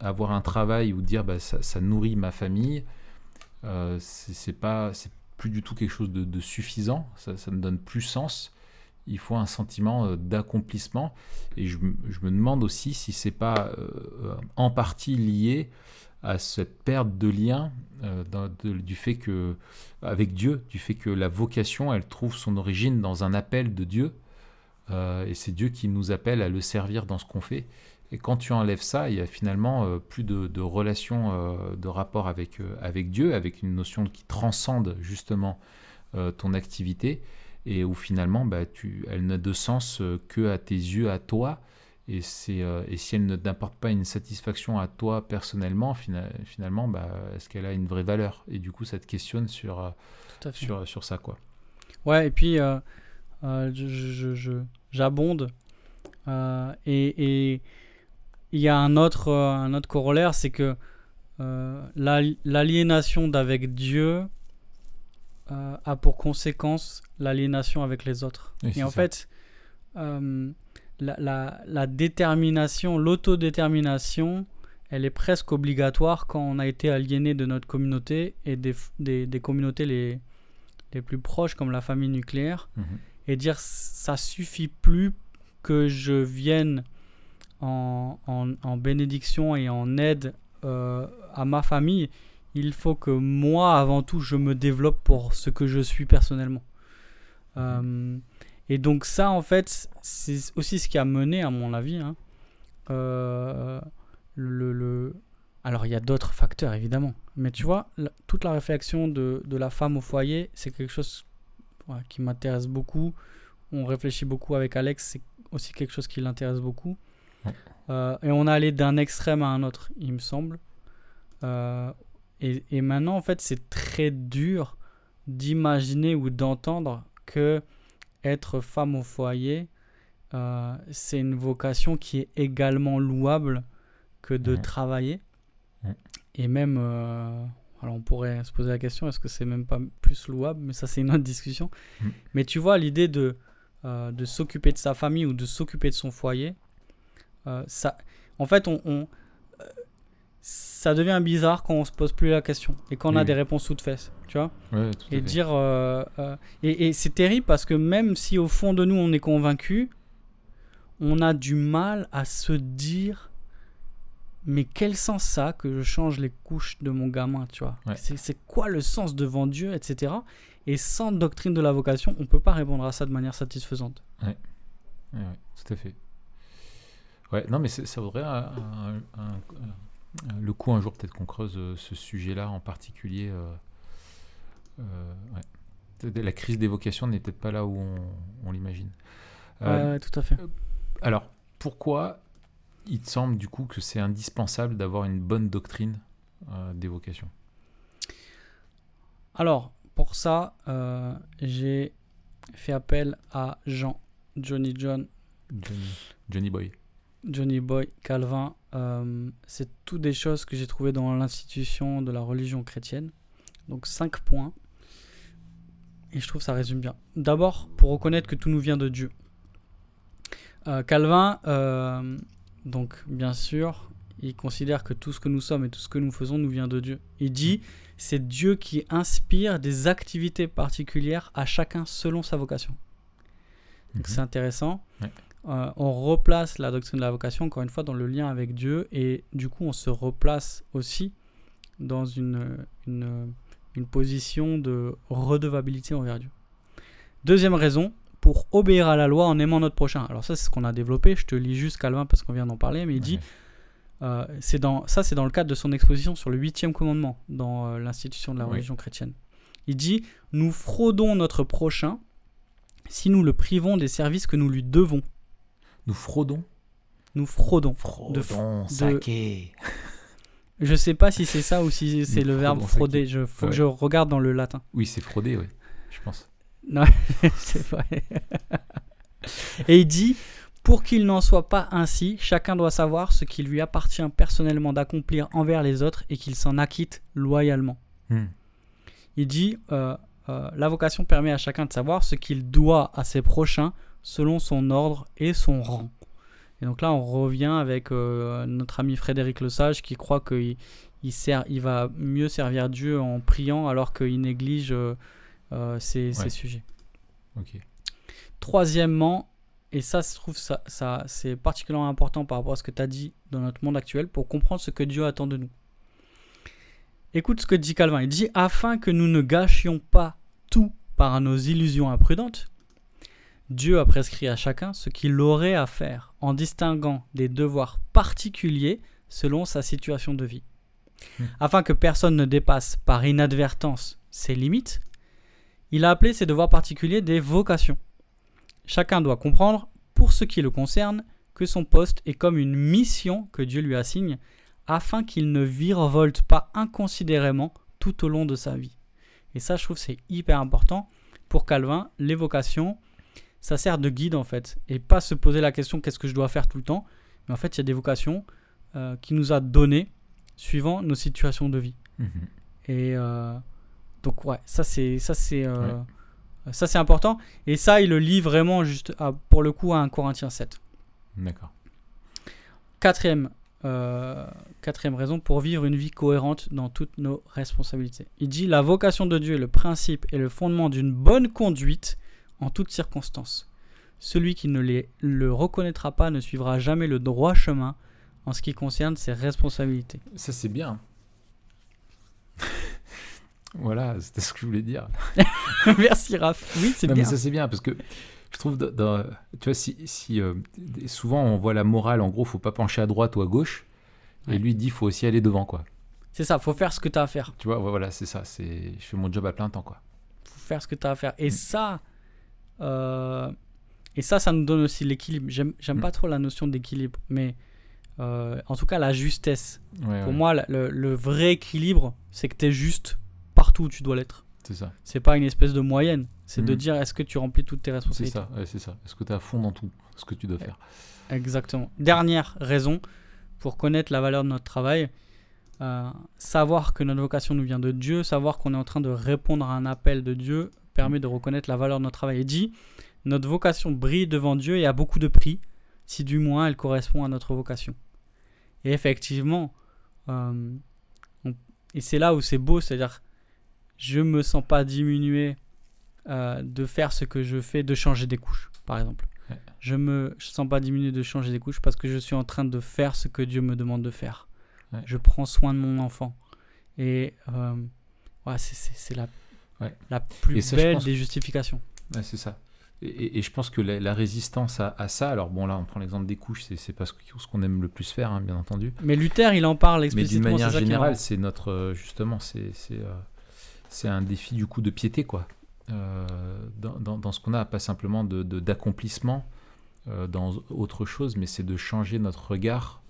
avoir un travail ou dire bah, ça, ça, nourrit ma famille, c'est pas, plus du tout quelque chose de, suffisant, ça, ne donne plus sens. il faut un sentiment euh, d'accomplissement. Et je, me- demande aussi si c'est pas euh, en partie lié à cette perte de lien euh, du fait que avec Dieu, du fait que la vocation, elle trouve son origine dans un appel de Dieu, et c'est Dieu qui nous appelle à le servir dans ce qu'on fait. Et quand tu enlèves ça, il y a finalement euh, plus de, de relation, euh, de rapport avec, euh, avec Dieu, avec une notion qui transcende justement ton activité, et où finalement, bah, tu, elle n'a de sens que à tes yeux, à toi. Et, c'est, et si elle ne t'apporte pas une satisfaction à toi personnellement, fina- finalement, bah, est-ce qu'elle a une vraie valeur? Et du coup, ça te questionne sur, sur, sur ça. quoi. Ouais, et puis euh, je- je- je- j'abonde. Et et il y a un autre, euh, un autre corollaire, c'est que euh, l'al- l'aliénation d'avec Dieu euh, a pour conséquence l'aliénation avec les autres. Oui, et en ça. fait, euh, la, la- la détermination, l'autodétermination, elle est presque obligatoire quand on a été aliéné de notre communauté et des, des communautés les, les plus proches comme la famille nucléaire Mhm. et dire ça suffit plus que je vienne en, en- en bénédiction et en aide euh, à ma famille. Il faut que moi, avant tout, je me développe pour ce que je suis personnellement. Euh, et donc ça, en fait, c'est aussi ce qui a mené, à mon avis, hein, euh, le, le- Alors, il y a d'autres facteurs, évidemment. Mais tu vois, la- toute la réflexion de, de la femme au foyer, c'est quelque chose ouais, qui m'intéresse beaucoup. On réfléchit beaucoup avec Alex, c'est aussi quelque chose qui l'intéresse beaucoup. Euh, et on est allé d'un extrême à un autre, il me semble. Euh, et, et maintenant, en fait, c'est très dur d'imaginer ou d'entendre que être femme au foyer, euh, c'est une vocation qui est également louable que de travailler. Et même, euh, alors on pourrait se poser la question, est-ce que c'est même pas plus louable? Mais ça, c'est une autre discussion. Mhm. Mais tu vois, l'idée de, euh, de s'occuper de sa famille ou de s'occuper de son foyer, euh, ça, en fait, on, on- euh, ça devient bizarre quand on se pose plus la question et quand on Oui, a oui. des réponses toutes faites, tu vois? Ouais, tout à et dire euh, et, et c'est terrible parce que même si au fond de nous on est convaincu on a du mal à se dire mais quel sens ça a que je change les couches de mon gamin tu vois? Ouais. c'est, quoi le sens devant Dieu etc et sans doctrine de la vocation on peut pas répondre à ça de manière satisfaisante Ouais, ouais, tout à fait. Ouais, non, mais ça vaudrait un- un- un- un- le coup un jour peut-être qu'on creuse euh, ce sujet-là en particulier. euh, euh, ouais. La crise des vocations n'est peut-être pas là où on, on l'imagine. Ouais, tout à fait Alors, pourquoi il te semble du coup que c'est indispensable d'avoir une bonne doctrine euh, des vocations alors pour ça euh, j'ai fait appel à Jean Johnny John Johnny, Johnny Boy. Johnny Boy, Calvin, euh, c'est tout des choses que j'ai trouvées dans l'institution de la religion chrétienne. Donc cinq points. Et je trouve que ça résume bien. D'abord, pour reconnaître que tout nous vient de Dieu. Euh, Calvin, euh, donc bien sûr, il considère que tout ce que nous sommes et tout ce que nous faisons nous vient de Dieu. Il dit, c'est Dieu qui inspire des activités particulières à chacun selon sa vocation. Donc Mhm. c'est intéressant. Ouais. Euh, on replace la doctrine de la vocation, encore une fois, dans le lien avec Dieu, et du coup, on se replace aussi dans une, une, une position de redevabilité envers Dieu. Deuxième raison, pour obéir à la loi en aimant notre prochain. Alors ça, c'est ce qu'on a développé. Je te lis juste Calvin parce qu'on vient d'en parler, mais il dit, Ouais. euh, c'est dans, ça c'est dans le cadre de son exposition sur le huitième commandement dans euh, l'institution de la Oui. religion chrétienne. Il dit, nous fraudons notre prochain si nous le privons des services que nous lui devons. Nous fraudons. Nous fraudons. Fraudons, de- saqué. <laughs> Je sais pas si c'est ça ou si c'est le verbe frauder. Je faut Ouais. que je regarde dans le latin. Oui, c'est fraudé, oui, je pense. <laughs> c'est vrai. <laughs> Et il dit pour qu'il n'en soit pas ainsi, chacun doit savoir ce qui lui appartient personnellement d'accomplir envers les autres et qu'il s'en acquitte loyalement. Hmm. Il dit euh, euh, la vocation permet à chacun de savoir ce qu'il doit à ses prochains selon son ordre et son rang. Et donc là, on revient avec euh, notre ami Frédéric Lesage qui croit qu'il il sert, il va mieux servir Dieu en priant alors qu'il néglige euh, euh, ses, ses Ouais. sujets. Troisièmement, et ça, je trouve ça, ça c'est particulièrement important par rapport à ce que tu as dit dans notre monde actuel pour comprendre ce que Dieu attend de nous. Écoute ce que dit Calvin. Il dit Afin que nous ne gâchions pas tout par nos illusions imprudentes, Dieu a prescrit à chacun ce qu'il aurait à faire en distinguant des devoirs particuliers selon sa situation de vie. Hmm. Afin que personne ne dépasse par inadvertance ses limites, il a appelé ces devoirs particuliers des vocations. Chacun doit comprendre, pour ce qui le concerne, que son poste est comme une mission que Dieu lui assigne, afin qu'il ne virevolte pas inconsidérément tout au long de sa vie. Et ça, je trouve, c'est hyper important. Pour Calvin, les vocations, ça sert de guide en fait. Et pas se poser la question qu'est-ce que je dois faire tout le temps. Mais en fait, il y a des vocations euh, qui nous a données suivant nos situations de vie. Mhm. Et euh, donc ouais, ça c'est ça c'est euh, ça c'est important. Et ça, il le lit vraiment juste à- pour le coup à un Corinthiens 7. D'accord. Quatrième, euh, quatrième raison pour vivre une vie cohérente dans toutes nos responsabilités. Il dit la vocation de Dieu est le principe et le fondement d'une bonne conduite en toutes circonstances. Celui qui ne les, le reconnaîtra pas ne suivra jamais le droit chemin en ce qui concerne ses responsabilités. Ça, c'est bien. <laughs> voilà, c'était ce que je voulais dire. <laughs> Merci Raph. Oui, c'est bien. mais ça, c'est bien parce que je trouve, dans- tu vois, si, si, euh, souvent on voit la morale, en gros, faut pas pencher à droite ou à gauche. Ouais. Et lui dit, faut aussi aller devant, quoi. C'est ça, faut faire ce que tu as à faire. Tu vois, voilà, c'est ça. C'est, je fais mon job à plein temps, quoi. faut faire ce que tu as à faire. Et ça, euh, et ça, ça nous donne aussi l'équilibre. J'aime, pas trop la notion d'équilibre, mais euh, en tout cas la justesse. Ouais, Pour ouais, moi, le, le vrai équilibre, c'est que tu es juste partout où tu dois l'être. c'est ça. C'est pas une espèce de moyenne. C'est de Mm. dire est-ce que tu remplis toutes tes C'est responsabilités? ça, ouais, c'est ça. Est-ce que tu es à fond dans tout ce que tu dois faire? Exactement. Dernière raison pour connaître la valeur de notre travail, euh, savoir que notre vocation nous vient de Dieu, savoir qu'on est en train de répondre à un appel de Dieu permet de reconnaître la valeur de notre travail. Et dit, notre vocation brille devant Dieu et a beaucoup de prix, si du moins elle correspond à notre vocation. Et effectivement, euh, on- et c'est là où c'est beau, c'est-à-dire, je me sens pas diminué euh, de faire ce que je fais, de changer des couches, par exemple je me je sens pas diminué de changer des couches parce que je suis en train de faire ce que Dieu me demande de faire. Ouais. Je prends soin de mon enfant. Et euh, ouais, c'est la, Ouais. la plus ça, belle pense- des justifications. Ouais, c'est ça. Et, et- et je pense que la, la résistance à, à ça, alors bon là on prend l'exemple des couches, c'est, pas ce, qu'on aime le plus faire, hein, bien entendu. Mais Luther, il en parle Mais d'une explicitement. manière générale, c'est notre euh, justement, c'est c'est euh, c'est un défi du coup de piété quoi, Euh, dans, dans- dans ce qu'on a, pas simplement de, de- d'accomplissement euh, dans autre chose, mais c'est de changer notre regard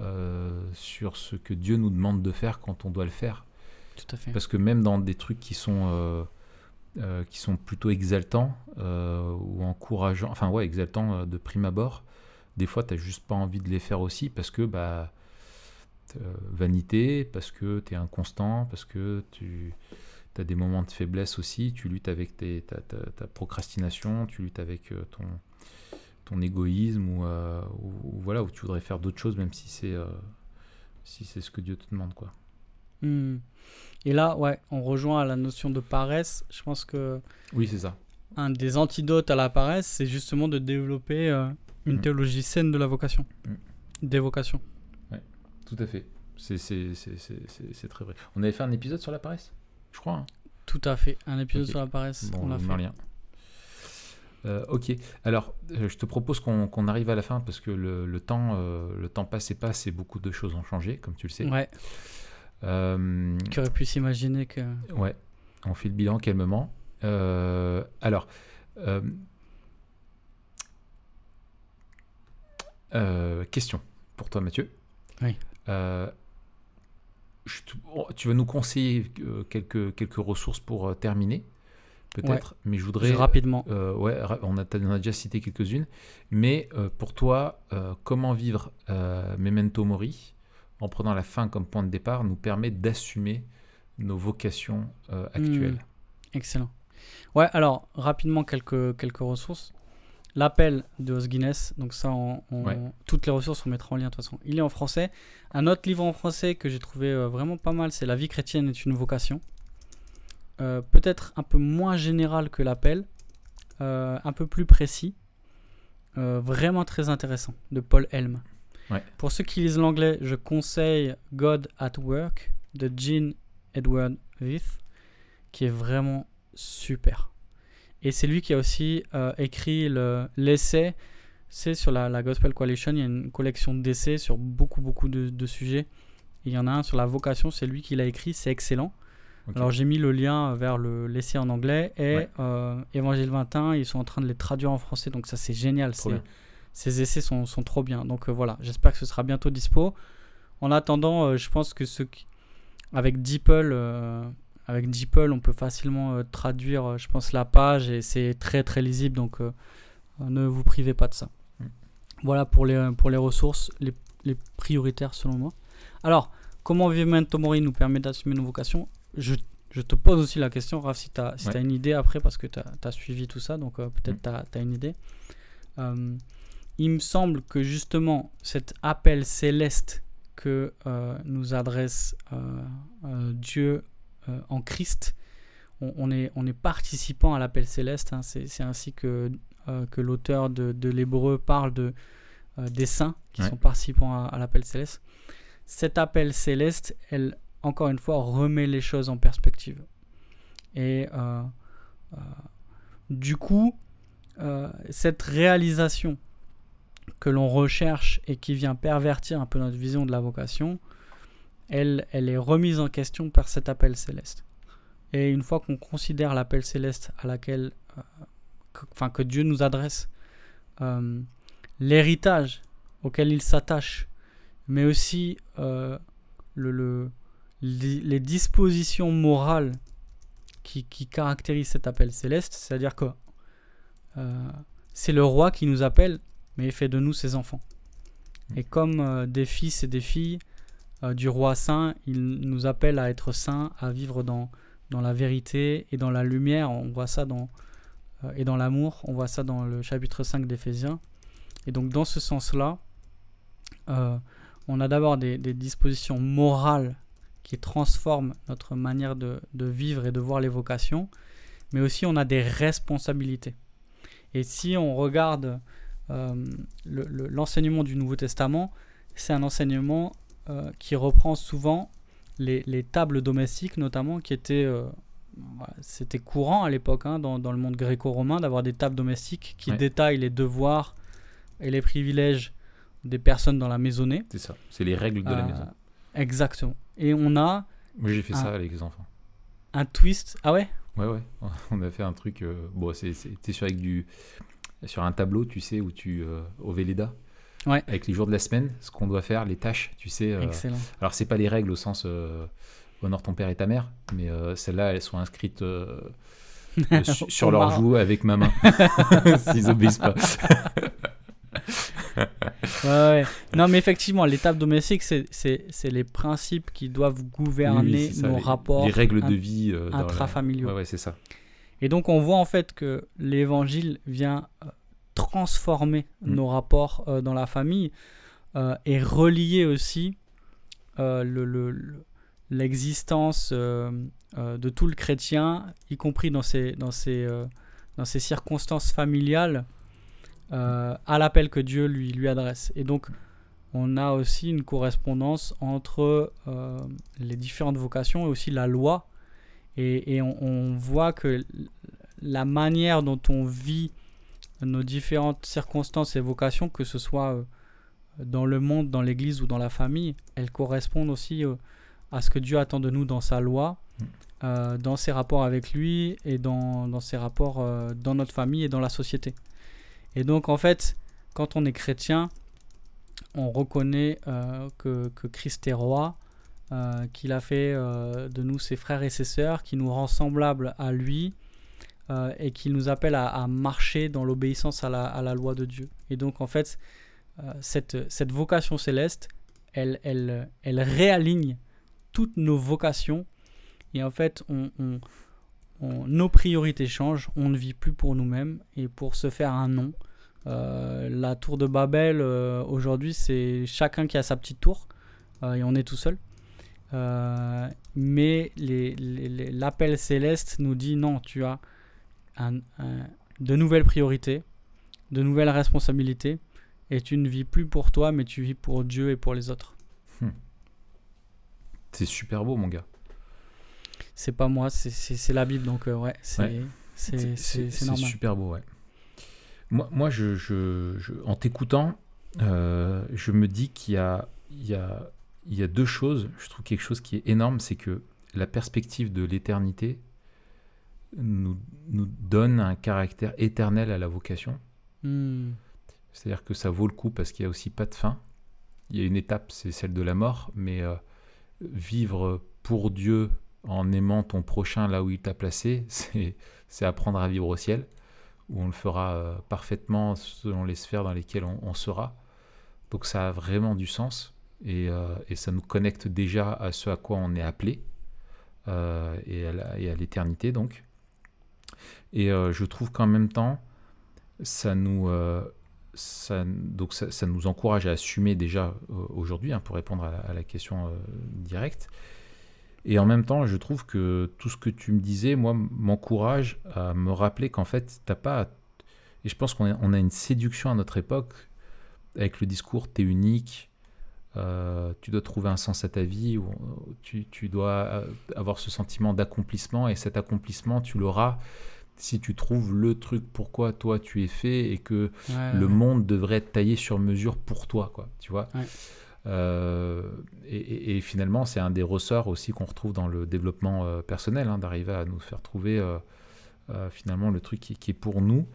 euh, sur ce que Dieu nous demande de faire quand on doit le faire. Parce que même dans des trucs qui sont, euh, euh, qui sont plutôt exaltants euh, ou encourageants, enfin ouais, exaltants de prime abord, des fois tu juste pas envie de les faire aussi parce que bah, vanité, parce que tu es inconstant, parce que tu as des moments de faiblesse aussi, tu luttes avec ta, procrastination, tu luttes avec ton, ton égoïsme ou, euh, ou- voilà, où tu voudrais faire d'autres choses même si c'est si c'est ce que Dieu te demande. quoi. Hmm. Et là, ouais, on rejoint à la notion de paresse. Je pense que Oui, c'est ça. un des antidotes à la paresse, c'est justement de développer euh, une Mhm. théologie saine de la vocation. Des vocations. Tout à fait. C'est, très vrai. On avait fait un épisode sur la paresse Je crois. hein Tout à fait. Un épisode sur la paresse, Bon, on l'a fait. lien. Euh, ok. Alors, euh, je te propose qu'on, qu'on arrive à la fin parce que le, le temps, euh, le temps passe et passe et beaucoup de choses ont changé, comme tu le sais. Ouais, Euh, qui aurait pu s'imaginer que. ouais. On fait le bilan calmement. Euh, alors. euh, question pour toi, Mathieu. Oui. Je oh, tu vas nous conseiller quelques, quelques ressources pour terminer, peut-être, mais je voudrais. rapidement. euh, ouais, on a, on a déjà cité quelques-unes, mais euh, pour toi, euh, comment vivre Memento Mori? En prenant la fin comme point de départ nous permet d'assumer nos vocations euh, actuelles. Excellent. Ouais, alors, rapidement, quelques, quelques ressources. L'appel de Os Guinness, donc ça, on, on- Ouais. toutes les ressources, on mettra en lien de toute façon. Il est en français. Un autre livre en français que j'ai trouvé euh, vraiment pas mal, c'est La vie chrétienne est une vocation. Euh, Peut-être un peu moins général que l'appel, un peu plus précis, vraiment très intéressant, de Paul Helm. Ouais. Pour ceux qui lisent l'anglais, je conseille God at Work de Gene Edward Heath, qui est vraiment super. Et c'est lui qui a aussi euh, écrit le- l'essai. C'est sur la, la Gospel Coalition, il y a une collection d'essais sur beaucoup, beaucoup de, de sujets. Il y en a un sur la vocation, c'est lui qui l'a écrit, c'est excellent. Alors j'ai mis le lien vers le- l'essai en anglais et Ouais. euh, Évangile 21, ils sont en train de les traduire en français, donc ça c'est génial. C'est- Ces essais sont, sont trop bien. Donc euh, voilà, j'espère que ce sera bientôt dispo. En attendant, euh, je pense que qui- avec DeepL, euh, avec DeepL, on peut facilement traduire, je pense, la page et c'est très très lisible. Donc ne vous privez pas de ça. Mm. Voilà pour les, pour les ressources, les, les prioritaires selon moi. Alors, comment Memento Mori nous permet d'assumer nos vocations? Je, je te pose aussi la question, Raph, si tu as, si Ouais. t'as une idée après, parce que tu as, suivi tout ça, donc euh, peut-être Mm. tu as, une idée. Euh, il me semble que justement cet appel céleste que euh, nous adresse euh, euh, Dieu en Christ, on, on est, on est participant à l'appel céleste. hein. c'est, c'est ainsi que, que l'auteur de, de l'hébreu parle de, des saints qui Ouais. sont participants à, à l'appel céleste. Cet appel céleste, elle, encore une fois, remet les choses en perspective. Et euh, euh, du coup, euh, cette réalisation que l'on recherche et qui vient pervertir un peu notre vision de la vocation, elle, est remise en question par cet appel céleste. Et une fois qu'on considère l'appel céleste à laquelle, euh, enfin, que Dieu nous adresse, euh, l'héritage auquel il s'attache, mais aussi euh, le, le- les, dispositions morales qui, qui caractérisent cet appel céleste, c'est-à-dire que c'est le roi qui nous appelle, mais il fait de nous ses enfants. Et comme euh, des fils et des filles euh, du roi saint, il nous appelle à être saints, à vivre dans, dans la vérité et dans la lumière. On voit ça dans, euh, et dans l'amour. On voit ça dans le chapitre 5 d'Éphésiens. Et donc dans ce sens-là, on a d'abord des, des dispositions morales qui transforment notre manière de, de vivre et de voir les vocations, mais aussi on a des responsabilités. Et si on regarde euh, le- le- l'enseignement du Nouveau Testament, c'est un enseignement euh, qui reprend souvent les, les tables domestiques, notamment, qui étaient, euh, voilà, c'était courant à l'époque hein, dans, dans le monde gréco-romain d'avoir des tables domestiques qui Ouais. détaillent les devoirs et les privilèges des personnes dans la maisonnée. C'est ça. C'est les règles de la maison. Exactement. Et on a Moi, j'ai fait ça avec les enfants. un twist. Ah ouais? Ouais, ouais. <laughs> On a fait un truc. euh, bon, c'était sur avec du sur un tableau, tu sais, où tu euh, au Véleda. Ouais. Avec les jours de la semaine, ce qu'on doit faire, les tâches, tu sais. euh, Excellent. alors, c'est pas les règles au sens euh, honore ton père et ta mère, mais celles-là, elles sont inscrites <laughs> su- sur leur joue avec ma main. <laughs> S'ils obéissent pas. Ouais, ouais. Non, mais effectivement, l'étape domestique, c'est- les principes qui doivent gouverner Oui, c'est ça, nos les, rapports Les règles de vie. euh, la- intrafamiliaux. Ouais, ouais, c'est ça. Et donc, on voit en fait que l'évangile vient euh, transformer Mm. nos rapports euh, dans la famille euh, et relier aussi le- le- le- l'existence de tout le chrétien, y compris dans ses, dans ses, dans ses circonstances familiales, à l'appel que Dieu lui, lui adresse. Et donc, on a aussi une correspondance entre euh, les différentes vocations et aussi la loi. Et, et on, on voit que la manière dont on vit nos différentes circonstances et vocations, que ce soit euh, dans le monde, dans l'Église ou dans la famille, elles correspondent aussi euh, à ce que Dieu attend de nous dans sa loi, Mm. euh, dans ses rapports avec lui et dans, dans ses rapports euh, dans notre famille et dans la société. Et donc en fait, quand on est chrétien, on reconnaît euh, que, que Christ est roi, euh, qu'il a fait euh, de nous ses frères et ses sœurs, qui nous rend semblables à lui euh, et qui nous appelle à, marcher dans l'obéissance à la, loi de Dieu. Et donc en fait, euh, cette, vocation céleste, elle, réaligne toutes nos vocations et en fait, nos priorités changent, on ne vit plus pour nous-mêmes et pour se faire un nom. La tour de Babel, aujourd'hui, c'est chacun qui a sa petite tour et on est tout seul. Euh, mais l'appel céleste nous dit non, tu as un- un- de nouvelles priorités, de nouvelles responsabilités, et tu ne vis plus pour toi, mais tu vis pour Dieu et pour les autres. Hmm. C'est super beau, mon gars. C'est pas moi, c'est la Bible, donc euh, ouais, c'est normal. C'est super beau, ouais. Moi, moi je, je, en t'écoutant, euh, je me dis qu'il y a, il y, a, il y a deux choses. Je trouve quelque chose qui est énorme, c'est que la perspective de l'éternité nous, nous, donne un caractère éternel à la vocation. Hmm. C'est-à-dire que ça vaut le coup parce qu'il n'y a aussi pas de fin. Il y a une étape, c'est celle de la mort, mais euh, vivre pour Dieu en aimant ton prochain là où il t'a placé, <laughs> c'est apprendre à vivre au ciel, où on le fera euh, parfaitement selon les sphères dans lesquelles on, sera. Donc ça a vraiment du sens et, euh, et, ça nous connecte déjà à ce à quoi on est appelé et à l'éternité donc. Et je trouve qu'en même temps, ça nous, encourage à assumer déjà euh, aujourd'hui, hein, pour répondre à la, question euh, directe. Et en même temps, je trouve que tout ce que tu me disais, moi, m'encourage à me rappeler qu'en fait, t'as pas. Et je pense qu'on a, on a, une séduction à notre époque avec le discours t'es unique, euh, tu dois trouver un sens à ta vie, ou, tu, tu dois avoir ce sentiment d'accomplissement, et cet accomplissement, tu l'auras si tu trouves le truc pourquoi toi tu es fait et que le monde devrait être taillé sur mesure pour toi, quoi, tu vois. Euh, et, finalement, c'est un des ressorts aussi qu'on retrouve dans le développement euh, personnel, hein, d'arriver à nous faire trouver euh, finalement le truc qui, est pour nous.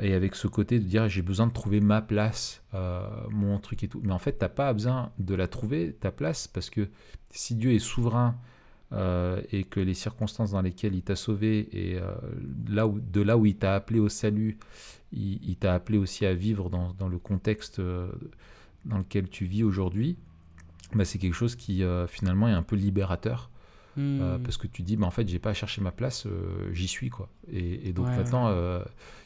Et avec ce côté de dire j'ai besoin de trouver ma place, mon truc et tout. Mais en fait, tu n'as pas besoin de la trouver, ta place, parce que si Dieu est souverain euh, et que les circonstances dans lesquelles il t'a sauvé et euh, là où, de là où il t'a appelé au salut, il, t'a appelé aussi à vivre dans, dans le contexte euh, dans lequel tu vis aujourd'hui, bah, c'est quelque chose qui finalement est un peu libérateur. Hmm. parce que tu dis, bah, en fait, j'ai pas à chercher ma place, j'y suis. quoi. Et, donc maintenant,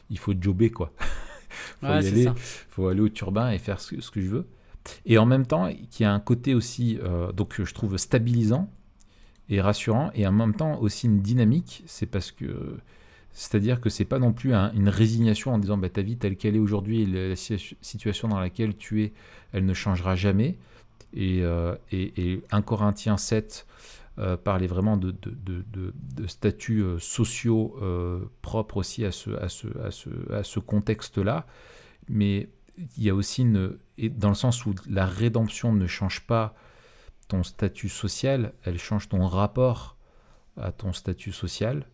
il faut jobber. quoi. <laughs> faut y aller, faut aller au turbin et faire ce, ce, que je veux. Et en même temps, il y a un côté aussi, donc je trouve stabilisant, et rassurant et en même temps aussi une dynamique. C'est parce que c'est-à-dire que c'est pas non plus une résignation en disant bah, ta vie telle qu'elle est aujourd'hui, la situation dans laquelle tu es, elle ne changera jamais. Et, euh, et, 1 Corinthiens 7 euh, parlait vraiment de, statuts euh, sociaux euh, propres aussi à ce, contexte-là. Mais il y a aussi dans le sens où la rédemption ne change pas ton statut social, elle change ton rapport à ton statut social.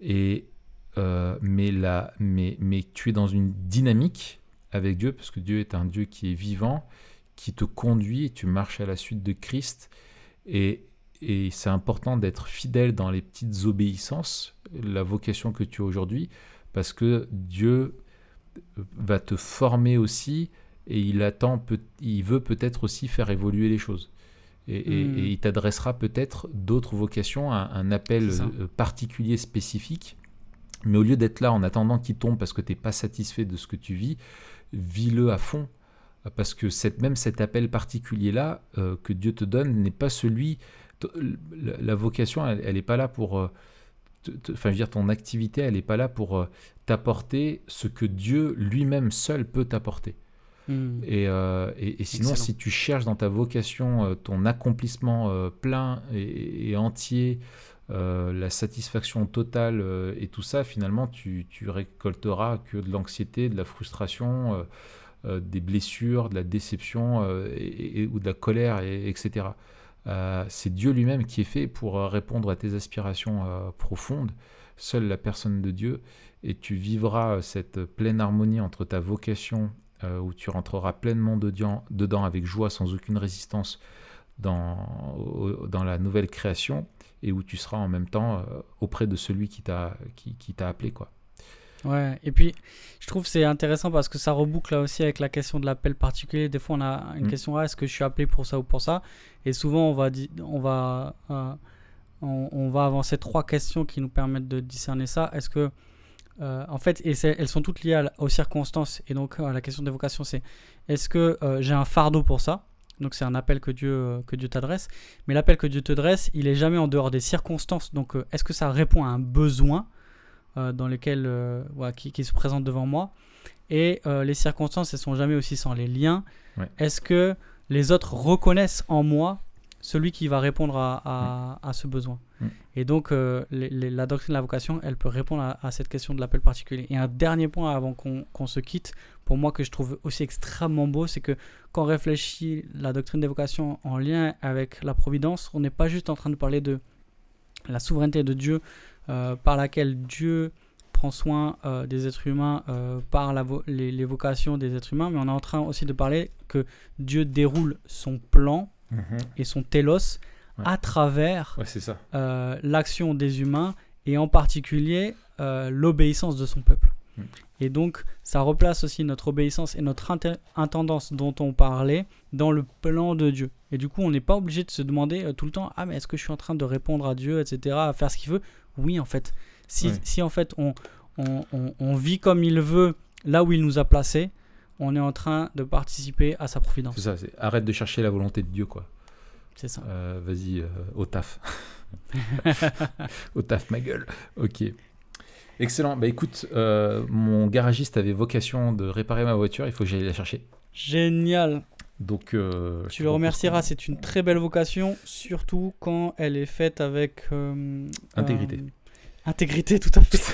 Et, mais, mais tu es dans une dynamique avec Dieu, parce que Dieu est un Dieu qui est vivant, qui te conduit, et tu marches à la suite de Christ. Et, et c'est important d'être fidèle dans les petites obéissances, la vocation que tu as aujourd'hui, parce que Dieu va te former aussi et il attend, il veut peut-être aussi faire évoluer les choses. Et, hmm. il t'adressera peut-être d'autres vocations, un, un appel euh, particulier, spécifique. Mais au lieu d'être là en attendant qu'il tombe parce que tu n'es pas satisfait de ce que tu vis, vis-le à fond. Parce que cette, même cet appel particulier-là euh, que Dieu te donne n'est pas celui... La, vocation, elle n'est pas là pour... Euh, enfin, je veux dire, ton activité, elle n'est pas là pour t'apporter ce que Dieu lui-même seul peut t'apporter. Hmm. Euh, et, et, sinon, si tu cherches dans ta vocation euh, ton accomplissement euh, plein et, entier, la satisfaction totale et tout ça, finalement, tu, tu récolteras que de l'anxiété, de la frustration, des blessures, de la déception ou de la colère, etc. C'est Dieu lui-même qui est fait pour répondre à tes aspirations profondes. Seule la personne de Dieu, et tu vivras cette pleine harmonie entre ta vocation euh, où tu rentreras pleinement dedans, avec joie, sans aucune résistance dans, la nouvelle création, et où tu seras en même temps euh, auprès de celui qui t'a appelé. quoi. Ouais, et puis je trouve c'est intéressant parce que ça reboucle là aussi avec la question de l'appel particulier. Des fois, on a une mm. question ah, est-ce que je suis appelé pour ça ou pour ça? Et souvent, on va, on va, euh, on, va avancer trois questions qui nous permettent de discerner ça. Est-ce que euh, en fait, et elles sont toutes liées aux circonstances. Et donc, euh, la question des vocations, c'est est-ce que j'ai un fardeau pour ça? Donc, c'est un appel que Dieu, que Dieu t'adresse. Mais l'appel que Dieu te dresse, il est jamais en dehors des circonstances. Donc, est-ce que ça répond à un besoin dans lesquels, euh, qui, qui se présentent devant moi. Et euh, les circonstances, elles sont jamais aussi sans les liens. Ouais. Est-ce que les autres reconnaissent en moi celui qui va répondre à, à- à ce besoin? Et donc, euh, les- les- la doctrine de la vocation, elle peut répondre à, à cette question de l'appel particulier. Et un dernier point avant qu'on qu'on se quitte, pour moi que je trouve aussi extrêmement beau, c'est que quand on réfléchit la doctrine des vocations en lien avec la providence, on n'est pas juste en train de parler de la souveraineté de Dieu euh, par laquelle Dieu prend soin euh, des êtres humains euh, par la vo- les, les vocations des êtres humains, mais on est en train aussi de parler que Dieu déroule son plan et son télos Ouais. à travers Ouais, euh, l'action des humains et en particulier euh, l'obéissance de son peuple. Mm. Et donc, ça replace aussi notre obéissance et notre intendance dont on parlait dans le plan de Dieu. Et du coup, on n'est pas obligé de se demander euh, tout le temps Ah, mais est-ce que je suis en train de répondre à Dieu, etc., à faire ce qu'il veut? Oui, en fait. Si, si en fait, on, on, on- on vit comme il veut, là où il nous a placés, on est en train de participer à sa C'est providence. ça. c'est- Arrête de chercher la volonté de Dieu, quoi. C'est ça. Euh, Vas-y, euh, au taf. <laughs> au taf, ma gueule. Ok. Excellent. Bah écoute, euh, mon garagiste avait vocation de réparer ma voiture. Il faut que j'aille la chercher. Génial. Donc, euh, Tu le remercieras, c'est une très belle vocation, surtout quand elle est faite avec... euh, Intégrité. euh, intégrité, tout à fait. <laughs>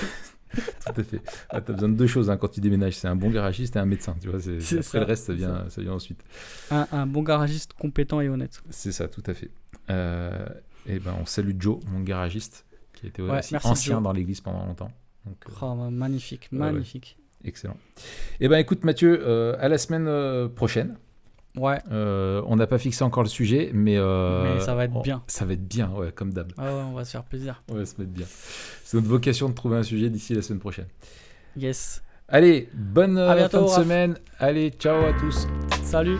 Tout à fait. Ah, T'as besoin de deux choses hein, quand tu déménages. C'est un bon garagiste et un médecin. Tu vois. Après ça, le reste, ça vient, ça vient ensuite. un, un bon garagiste compétent et honnête. C'est ça, tout à fait. Et ben, on salue Joe, mon garagiste, qui était Ouais, aussi merci, ancien Joe. dans l'église pendant longtemps. Donc, Oh, bah, magnifique, Ouais, ouais. magnifique. excellent. Et ben, écoute, Mathieu, euh, à la semaine euh, prochaine. Ouais, Euh, on n'a pas fixé encore le sujet, mais, euh, Mais ça va être on- bien. Ça va être bien, ouais, comme d'hab. Ah ouais, on va se faire plaisir. On va se mettre bien. C'est notre vocation de trouver un sujet d'ici la semaine prochaine. Yes. Allez, bonne euh, bientôt, fin de Raph. semaine. Allez, ciao à tous. Salut